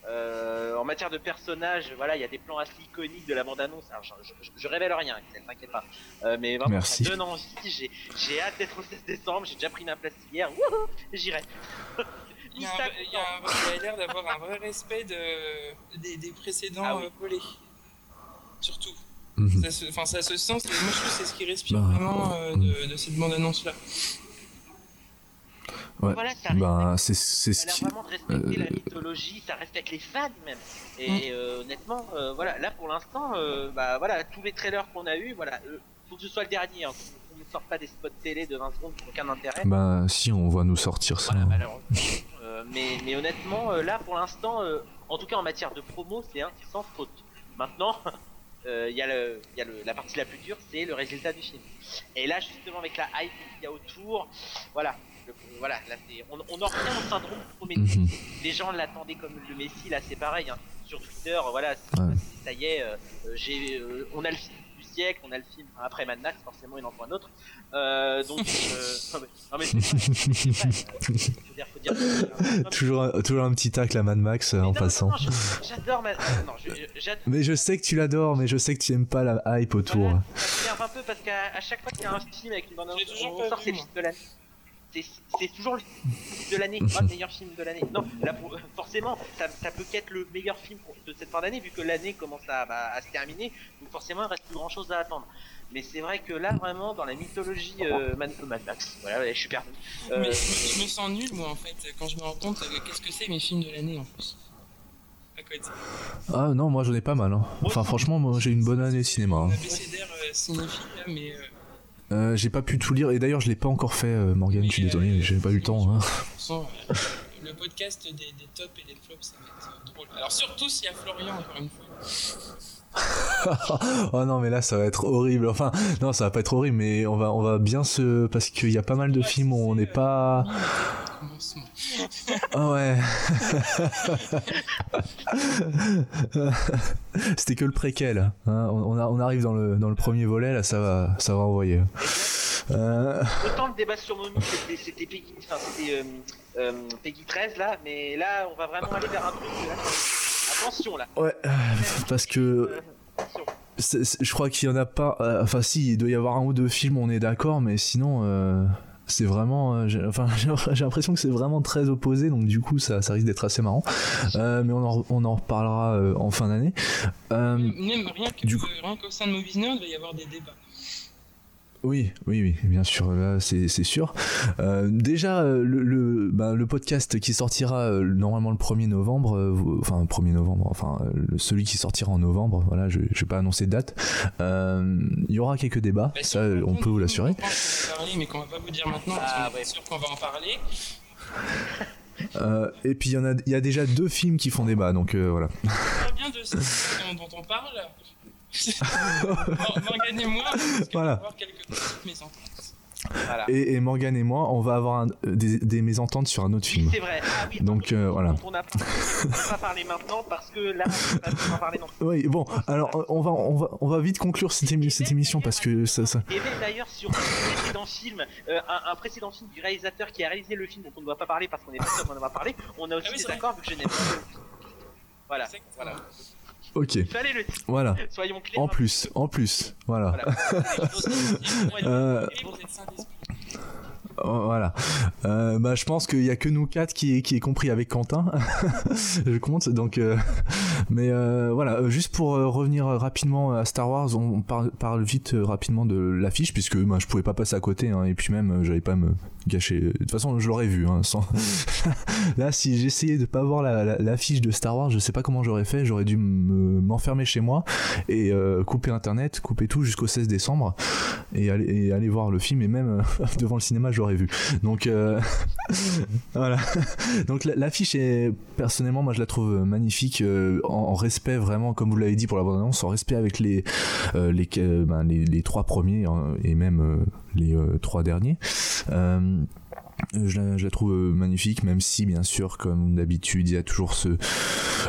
Euh, en matière de personnages, voilà, il y a des plans assez iconiques de la bande-annonce. Alors, je, révèle rien, ne t'inquiète pas. Euh, mais vraiment, Merci. ça donne envie. J'ai hâte d'être au 16 décembre. J'ai déjà pris ma place hier. J'irai. Il y a, l'air d'avoir un vrai respect de, des, précédents ah volets. Surtout. Mhm. Ça, se, ça se sent. Moi, je trouve que c'est ce qui respire bah, vraiment de, de, cette bande-annonce-là. Ouais. Voilà, ça bah, c'est c'est ce qui vraiment respecter la euh, mythologie, ça respecte les fans même. Et mm. euh, honnêtement, euh, voilà, là pour l'instant, bah voilà, tous les trailers qu'on a eu, voilà, faut que ce soit le dernier. Hein. On ne sort pas des spots télé de 20 secondes pour aucun intérêt. Bah si, on va nous sortir ça. mais, mais honnêtement, là pour l'instant, en tout cas en matière de promo, c'est un sans faute. Maintenant, [LAUGHS] il y a, le, y a le, la partie la plus dure, c'est le résultat du film. Et là, justement, avec la hype qu'il y a autour, voilà, voilà, là, on, on en revient au syndrome Prométhée. Mhm. Les gens l'attendaient comme le Messi, là c'est pareil. Hein. Sur Twitter, voilà, ça y est, euh, j'ai, euh, on a le, du siècle, on a le film après Mad Max, forcément il en faut un autre. Euh, donc, euh, [LAUGHS] non mais, c'est faut dire, faut dire, toujours, un, toujours un petit tacle à Mad Max en passant. J'adore Mad je, Mais je sais que tu l'adores, mais je sais que tu aimes pas la hype autour. Voilà, un peu parce qu'à chaque fois qu'il y a un film avec une bande on sort ses films de l'année c'est toujours le film de l'année, pas [LAUGHS] le meilleur film de l'année. Non, là, forcément, ça, ça peut qu'être le meilleur film de cette fin d'année, vu que l'année commence à, bah, à, se terminer, donc forcément, il reste plus grand chose à attendre. Mais c'est vrai que là, vraiment, dans la mythologie euh, Mad, Max, voilà, je suis perdu. Euh... Mais je, me sens nul, moi, en fait, quand je me rends compte, euh, qu'est-ce que c'est mes films de l'année, en plus. Ah non, moi j'en ai pas mal. Hein. Enfin, franchement, moi j'ai une bonne année cinéma. Hein. Euh, mais euh, j'ai pas pu tout lire et d'ailleurs je l'ai pas encore fait euh, Morgan, je suis désolé, j'ai pas eu le temps. Hein. Euh, [LAUGHS] le podcast des, des, tops et des flops ça va être drôle. Alors surtout s'il y a Florian encore une fois. [LAUGHS] oh non mais là ça va être horrible. Enfin non ça va pas être horrible mais on va on va bien se parce qu'il y a pas mal de films où on n'est pas. Ah ouais. C'était que le préquel. Hein. On, on, arrive dans le, dans le premier volet, là, ça va, ça va envoyer. Euh... Autant le débat sur Momi, c'était Peggy, enfin, euh, euh, Peggy 13, là, mais là, on va vraiment aller vers un truc. Là. Attention, là. Ouais, parce que. je crois qu'il y en a pas. Euh, enfin, si, il doit y avoir un ou deux films, on est d'accord, mais sinon c'est vraiment euh, j'ai, enfin [LAUGHS] j'ai l'impression que c'est vraiment très opposé donc du coup ça, ça risque d'être assez marrant. Euh, mais on en, on en reparlera euh, en fin d'année. Même rien que, du coup... rien qu'au sein de Movies il va y avoir des débats oui, oui, oui, bien sûr, là c'est sûr. Euh, déjà, euh, le, le, bah, le, podcast qui sortira euh, normalement le 1er novembre, euh, enfin 1er novembre, enfin celui qui sortira en novembre, voilà, je ne vais pas annoncer de date, il y aura quelques débats, bah, ça on peut vous l'assurer. Mais qu'on va pas vous dire maintenant, ah, parce sûr qu'on va en parler. Euh, et puis il y en a, il y a déjà deux films qui font débat, donc euh, voilà. bien de ce dont on parle. [LAUGHS] Morgan et moi, voilà. avoir quelques mésententes. Voilà. Et, et, Morgan et moi, on va avoir un, des, des, mésententes sur un autre film. C'est vrai. Ah, oui, Donc euh, voilà. On n'a pas parler maintenant parce que là, on va parler non. Oui, bon, alors on va, on va, on va vite conclure cette, émi cette émission parce que ça. ça... Et même d'ailleurs sur un précédent film, euh, un, un, précédent film du réalisateur qui a réalisé le film dont on ne doit pas parler parce qu'on est pas sûr qu'on en va parler, on a aussi ah oui, des accords vu que je n'aime pas. Voilà. voilà. Ok. Voilà. Soyons clairs. En plus, en plus, voilà. voilà. [LAUGHS] euh... Oh, voilà. Euh, bah, je pense qu'il y a que nous quatre qui, qui est compris avec Quentin. [LAUGHS] je compte. Donc, euh, mais euh, voilà. Euh, juste pour euh, revenir rapidement à Star Wars, on parle, parle vite rapidement de l'affiche puisque bah, je pouvais pas passer à côté. Hein, et puis même, j'allais pas me gâcher. De toute façon, je l'aurais vu. Hein, sans... [LAUGHS] Là, si j'essayais de pas voir l'affiche la, de Star Wars, je sais pas comment j'aurais fait. J'aurais dû m'enfermer chez moi et couper Internet, couper tout jusqu'au 16 décembre et aller, et aller voir le film. Et même [LAUGHS] devant le cinéma, j'aurais vu. Donc [LAUGHS] voilà. Donc l'affiche est personnellement, moi je la trouve magnifique, en, respect vraiment, comme vous l'avez dit pour la bande-annonce, en respect avec les euh, les, ben, les, les trois premiers hein, et même les trois derniers. Je la, je la, trouve magnifique, même si bien sûr, comme d'habitude, il y a toujours ce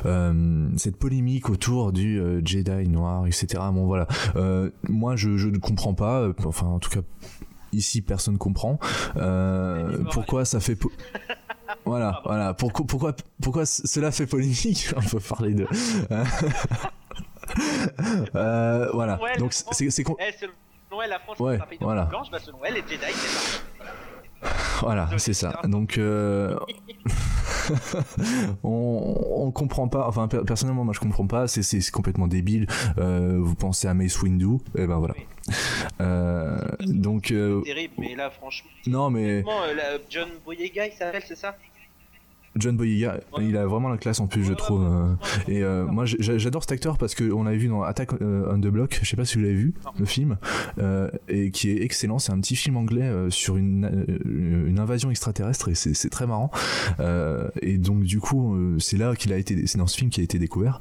euh, cette polémique autour du euh, Jedi noir, etc. Bon voilà, euh, moi je, je ne comprends pas, enfin en tout cas ici personne comprend euh, pourquoi ça fait [LAUGHS] voilà voilà. Pourquoi pourquoi pourquoi cela fait polémique? On peut parler de [LAUGHS] euh, voilà. Donc c'est c'est con... Eh, la France ouais, est un voilà. blanche bah selon elle les Jedi c'est voilà [LAUGHS] voilà, c'est ça. Donc, euh, [LAUGHS] on, on comprend pas. Enfin, personnellement, moi, je comprends pas. C'est complètement débile. Euh, vous pensez à Mace Windu Et eh ben voilà. Euh, donc. Euh, terrible, mais là, franchement. Non, mais. Euh, John Boyega, il s'appelle, c'est ça? John Boyega, il a vraiment la classe en plus, je trouve. Euh, et euh, moi, j'adore cet acteur parce qu'on l'avait vu dans Attack on the Block, je sais pas si vous l'avez vu, le film, euh, et qui est excellent. C'est un petit film anglais sur une, invasion extraterrestre et c'est très marrant. et donc, du coup, c'est là qu'il a été, c'est dans ce film qu'il a été découvert.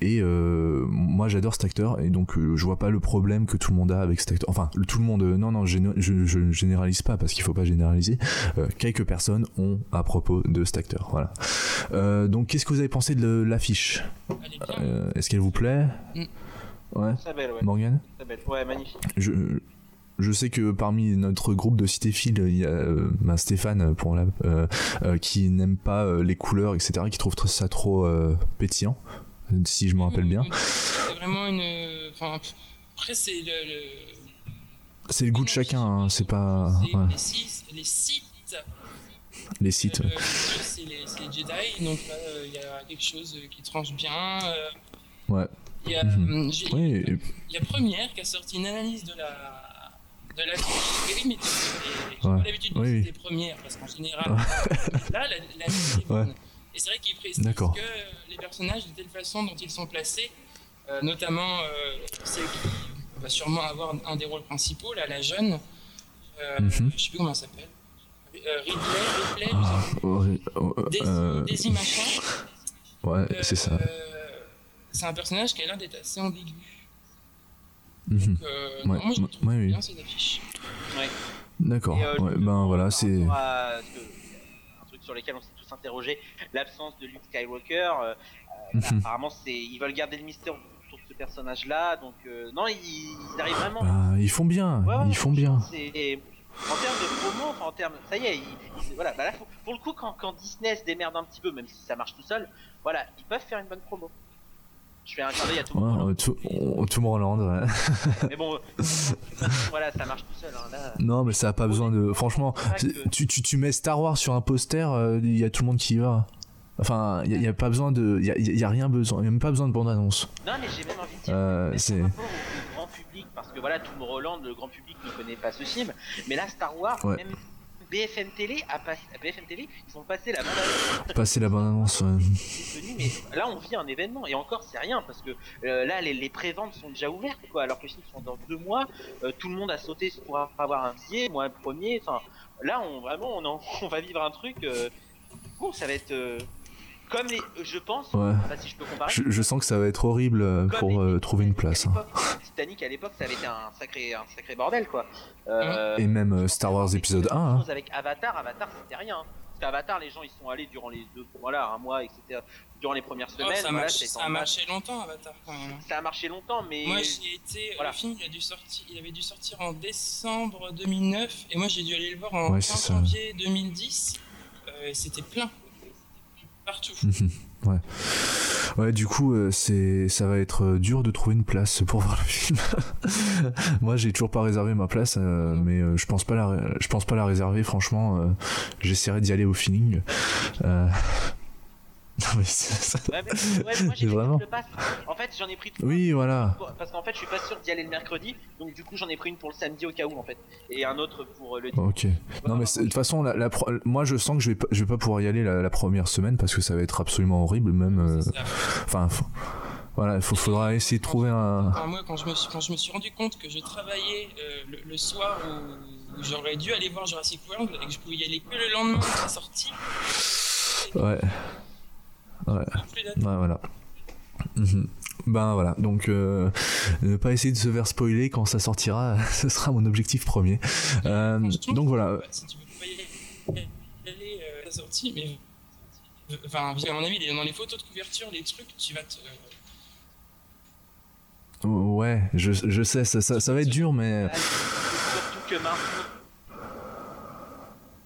Et moi, j'adore cet acteur et donc je vois pas le problème que tout le monde a avec cet acteur. Enfin, tout le monde, non, non, je, je, je généralise pas parce qu'il faut pas généraliser. quelques personnes ont à propos de cet acteur. Voilà. Euh, donc, qu'est-ce que vous avez pensé de l'affiche euh, Est-ce qu'elle vous plaît mm. Ouais. Très belle, ouais. Morgan Très belle. Ouais, magnifique. je, je sais que parmi notre groupe de cinéphiles, il y a euh, bah, Stéphane pour la, euh, euh, qui n'aime pas euh, les couleurs, etc., qui trouve ça trop euh, pétillant, si je me rappelle bien. C'est vraiment une. Enfin, après, c'est le. le- C'est le goût de chacun, hein, c'est pas. ouais, les sites, les sites. euh, c'est les, les Jedi, donc là, euh, il y a quelque chose qui tranche bien. euh, Ouais. Il y, a, Mhm. Oui, et- il y a Première qui a sorti une analyse de la. De la... Oui, mais j'ai Ouais. pas l'habitude de Oui, oui. citer Première, parce qu'en général, [LAUGHS] là, la, la est Ouais. bonne. Et c'est vrai qu'il précise que les personnages, de telle façon dont ils sont placés, euh, notamment euh, celle qui va sûrement avoir un des rôles principaux, là, la jeune, euh, Mhm. je sais plus comment elle s'appelle, euh, Ridley, Ripley, oh, Daisy, euh, machin. ouais, euh, c'est ça. c'est un personnage qui a l'air d'être assez ambigu. Mhm. Euh, Ouais, non, moi je ouais, trouve ouais, oui. bien ces affiches. D'accord. Et, euh, Ouais, ben voilà, c'est. un truc sur lequel on s'est tous interrogé, l'absence de Luke Skywalker. euh, euh, [LAUGHS] Mhm. apparemment, c'est ils veulent garder le mystère autour de ce personnage-là, donc euh, non, ils, ils arrivent vraiment. Bah, ils font bien, Ouais, ouais, ils font bien. En termes de promo, en termes, ça y est, voilà, bah là, faut- pour le coup, quand, quand Disney se démerde un petit peu, même si ça marche tout seul, voilà, ils peuvent faire une bonne promo. Je fais un clin d'œil à tout le monde. tout, Holland, ouais. Mais bon, [LAUGHS] voilà, ça marche tout seul. Hein, là. Non, mais ça a pas besoin de. Franchement, que- tu, tu, tu mets Star Wars sur un poster, euh, il y a tout le monde qui y va. Enfin, il y, a- pas besoin de. Il y a, rien besoin, il a même pas besoin de bande-annonce. Non, mais j'ai même envie de dire, Euh, c'est- par rapport au grand public, parce que voilà, Tom Holland, le grand public ne connaît pas ce film, mais là, Star Wars, Ouais. même BFM Télé a passé, BFM Télé, ils ont passé la bande Passer la bande-annonce. ouais. mais là, on vit un événement, et encore, c'est rien, parce que euh, là, les, les préventes sont déjà ouvertes, quoi, alors que les films sont dans deux mois, euh, tout le monde a sauté pour avoir un billet, moi le premier, enfin, là, on vraiment, on, en- [LAUGHS] on va vivre un truc, euh, bon, ça va être comme les, je pense, Ouais. pas si je peux comparer. Je, je sens que ça va être horrible euh, Comme pour les euh, trouver une place. hein. [LAUGHS] Titanic à l'époque, ça avait été un sacré, un sacré bordel quoi. Euh, Et même euh, Star Wars épisode 1. hein. Avec Avatar, Avatar c'était rien. hein. Parce qu'Avatar, les gens ils sont allés durant les deux, voilà, un mois, etc. Durant les premières Oh, semaines. ça, voilà, marche- ça a marché longtemps, Avatar, quand même. Ça a marché longtemps, mais Moi, j'y étais. Voilà. Le film, il, a dû sortir, il avait dû sortir en décembre 2009, et moi, j'ai dû aller le voir en Ouais, fin janvier 2010. euh, et c'était plein. Partout. [LAUGHS] Ouais. Ouais, du coup, euh, c'est, ça va être euh, dur de trouver une place pour voir le film. [LAUGHS] Moi, j'ai toujours pas réservé ma place, euh, mais euh, je pense pas la, je pense pas la réserver. Franchement, j'essaierai d'y aller au feeling. Non, mais c'est ça. Ouais, mais- ouais, moi, j'ai Vraiment le pass. En fait, j'en ai pris trois Oui, voilà. pour- parce qu'en fait, je suis pas sûr d'y aller le mercredi, donc du coup, j'en ai pris une pour le samedi au cas où en fait, et un autre pour euh, le. Ok. Non, mais de toute façon, la, la pro- moi, je sens que je vais pas, je vais pas pouvoir y aller la, la première semaine parce que ça va être absolument horrible, même. euh. Enfin, faut- voilà, il faudra essayer de trouver un. Enfin, moi, quand je, me suis, quand je me suis rendu compte que je travaillais euh, le, le soir où, où j'aurais dû aller voir Jurassic World et que je pouvais y aller que le lendemain de sa sortie, Ouais. Ouais. Ouais, voilà. Mhm. Ben voilà, donc euh, ne pas essayer de se faire spoiler quand ça sortira, [LAUGHS] ce sera mon objectif premier. Euh, donc voilà, Si tu veux pas y aller, euh, à la sortie, mais. Enfin, à mon avis, dans les photos de couverture, les trucs, tu vas te. ouais, je, je sais, ça, ça, ça va être dur, mais Surtout que maintenant,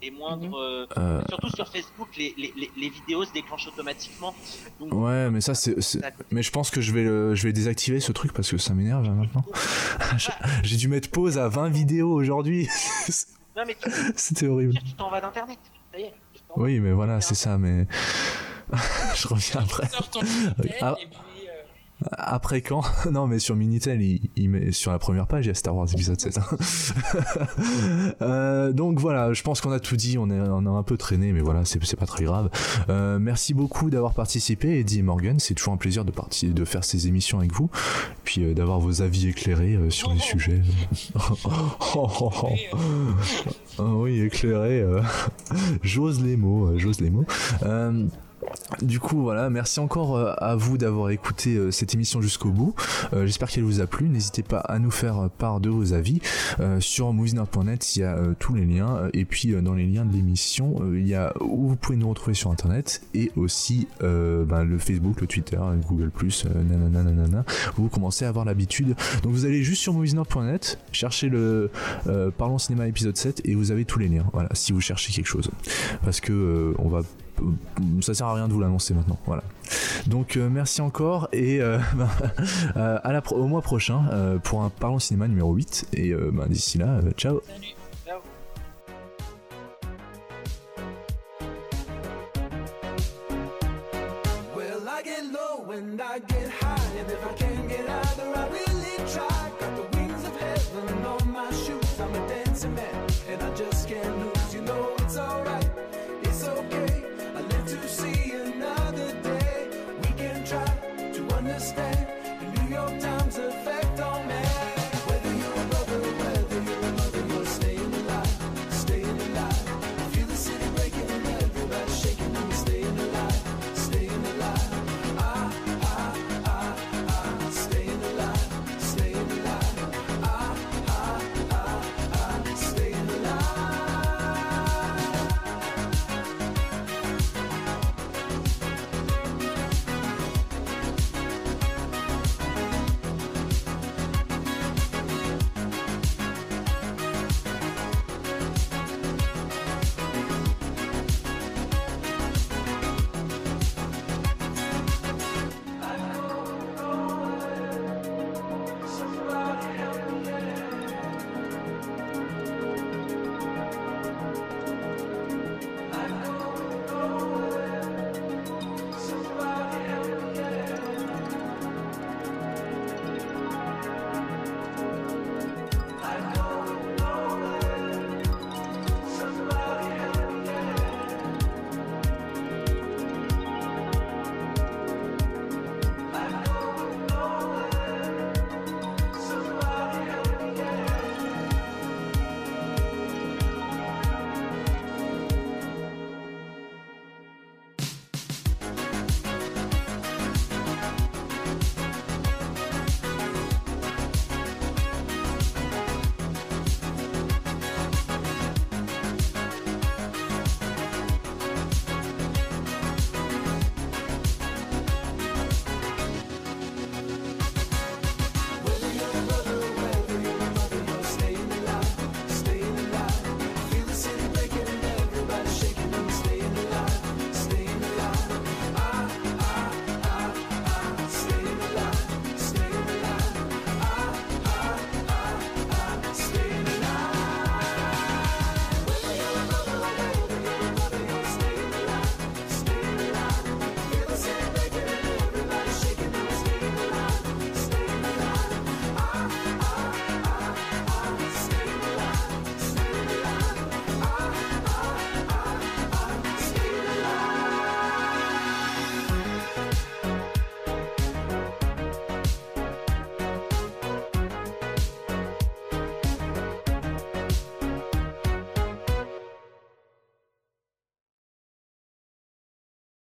et moindre. euh, euh, Surtout sur Facebook, les, les, les, les vidéos se déclenchent automatiquement. Donc, ouais, mais ça c'est, mais je pense que je vais le, je vais désactiver ce truc parce que ça m'énerve hein, maintenant. [LAUGHS] J'ai dû mettre pause à 20 vidéos aujourd'hui, Non, mais tu, [LAUGHS] c'était horrible. tu t'en vas d'internet. Ça y est. Oui, mais voilà, c'est ça, mais [LAUGHS] je reviens après. Sors ton Minitel Ah. et puis. Après quand [LAUGHS] Non, mais sur Minitel, il, met sur la première page, il y a Star Wars épisode 7. hein. [LAUGHS] Euh, donc voilà, je pense qu'on a tout dit, on, a un peu traîné, mais voilà, c'est pas très grave. Euh, merci beaucoup d'avoir participé, Eddie et Morgan. C'est toujours un plaisir de, faire ces émissions avec vous, puis euh, d'avoir vos avis éclairés euh, sur les sujets. Et, [LAUGHS] Ah oui, éclairé. euh, j'ose les mots, j'ose les mots. Du coup, voilà, merci encore euh, à vous d'avoir écouté euh, cette émission jusqu'au bout. Euh, j'espère qu'elle vous a plu. N'hésitez pas à nous faire part de vos avis. sur moviesnerd.net, il y a tous les liens. Et puis, dans les liens de l'émission, il y a où vous pouvez nous retrouver sur Internet et aussi ben, le Facebook, le Twitter, Google+, nanana, Vous commencez à avoir l'habitude. Donc, vous allez juste sur moviesnerd.net, cherchez le Parlons Cinéma épisode 7 et vous avez tous les liens. Voilà, si vous cherchez quelque chose. Parce que on va ça sert à rien de vous l'annoncer maintenant. Voilà. Donc euh, merci encore et euh, [LAUGHS] bah, euh, à la au mois prochain pour un Parlons Cinéma numéro 8 et bah, d'ici là, ciao. understand. The New York Times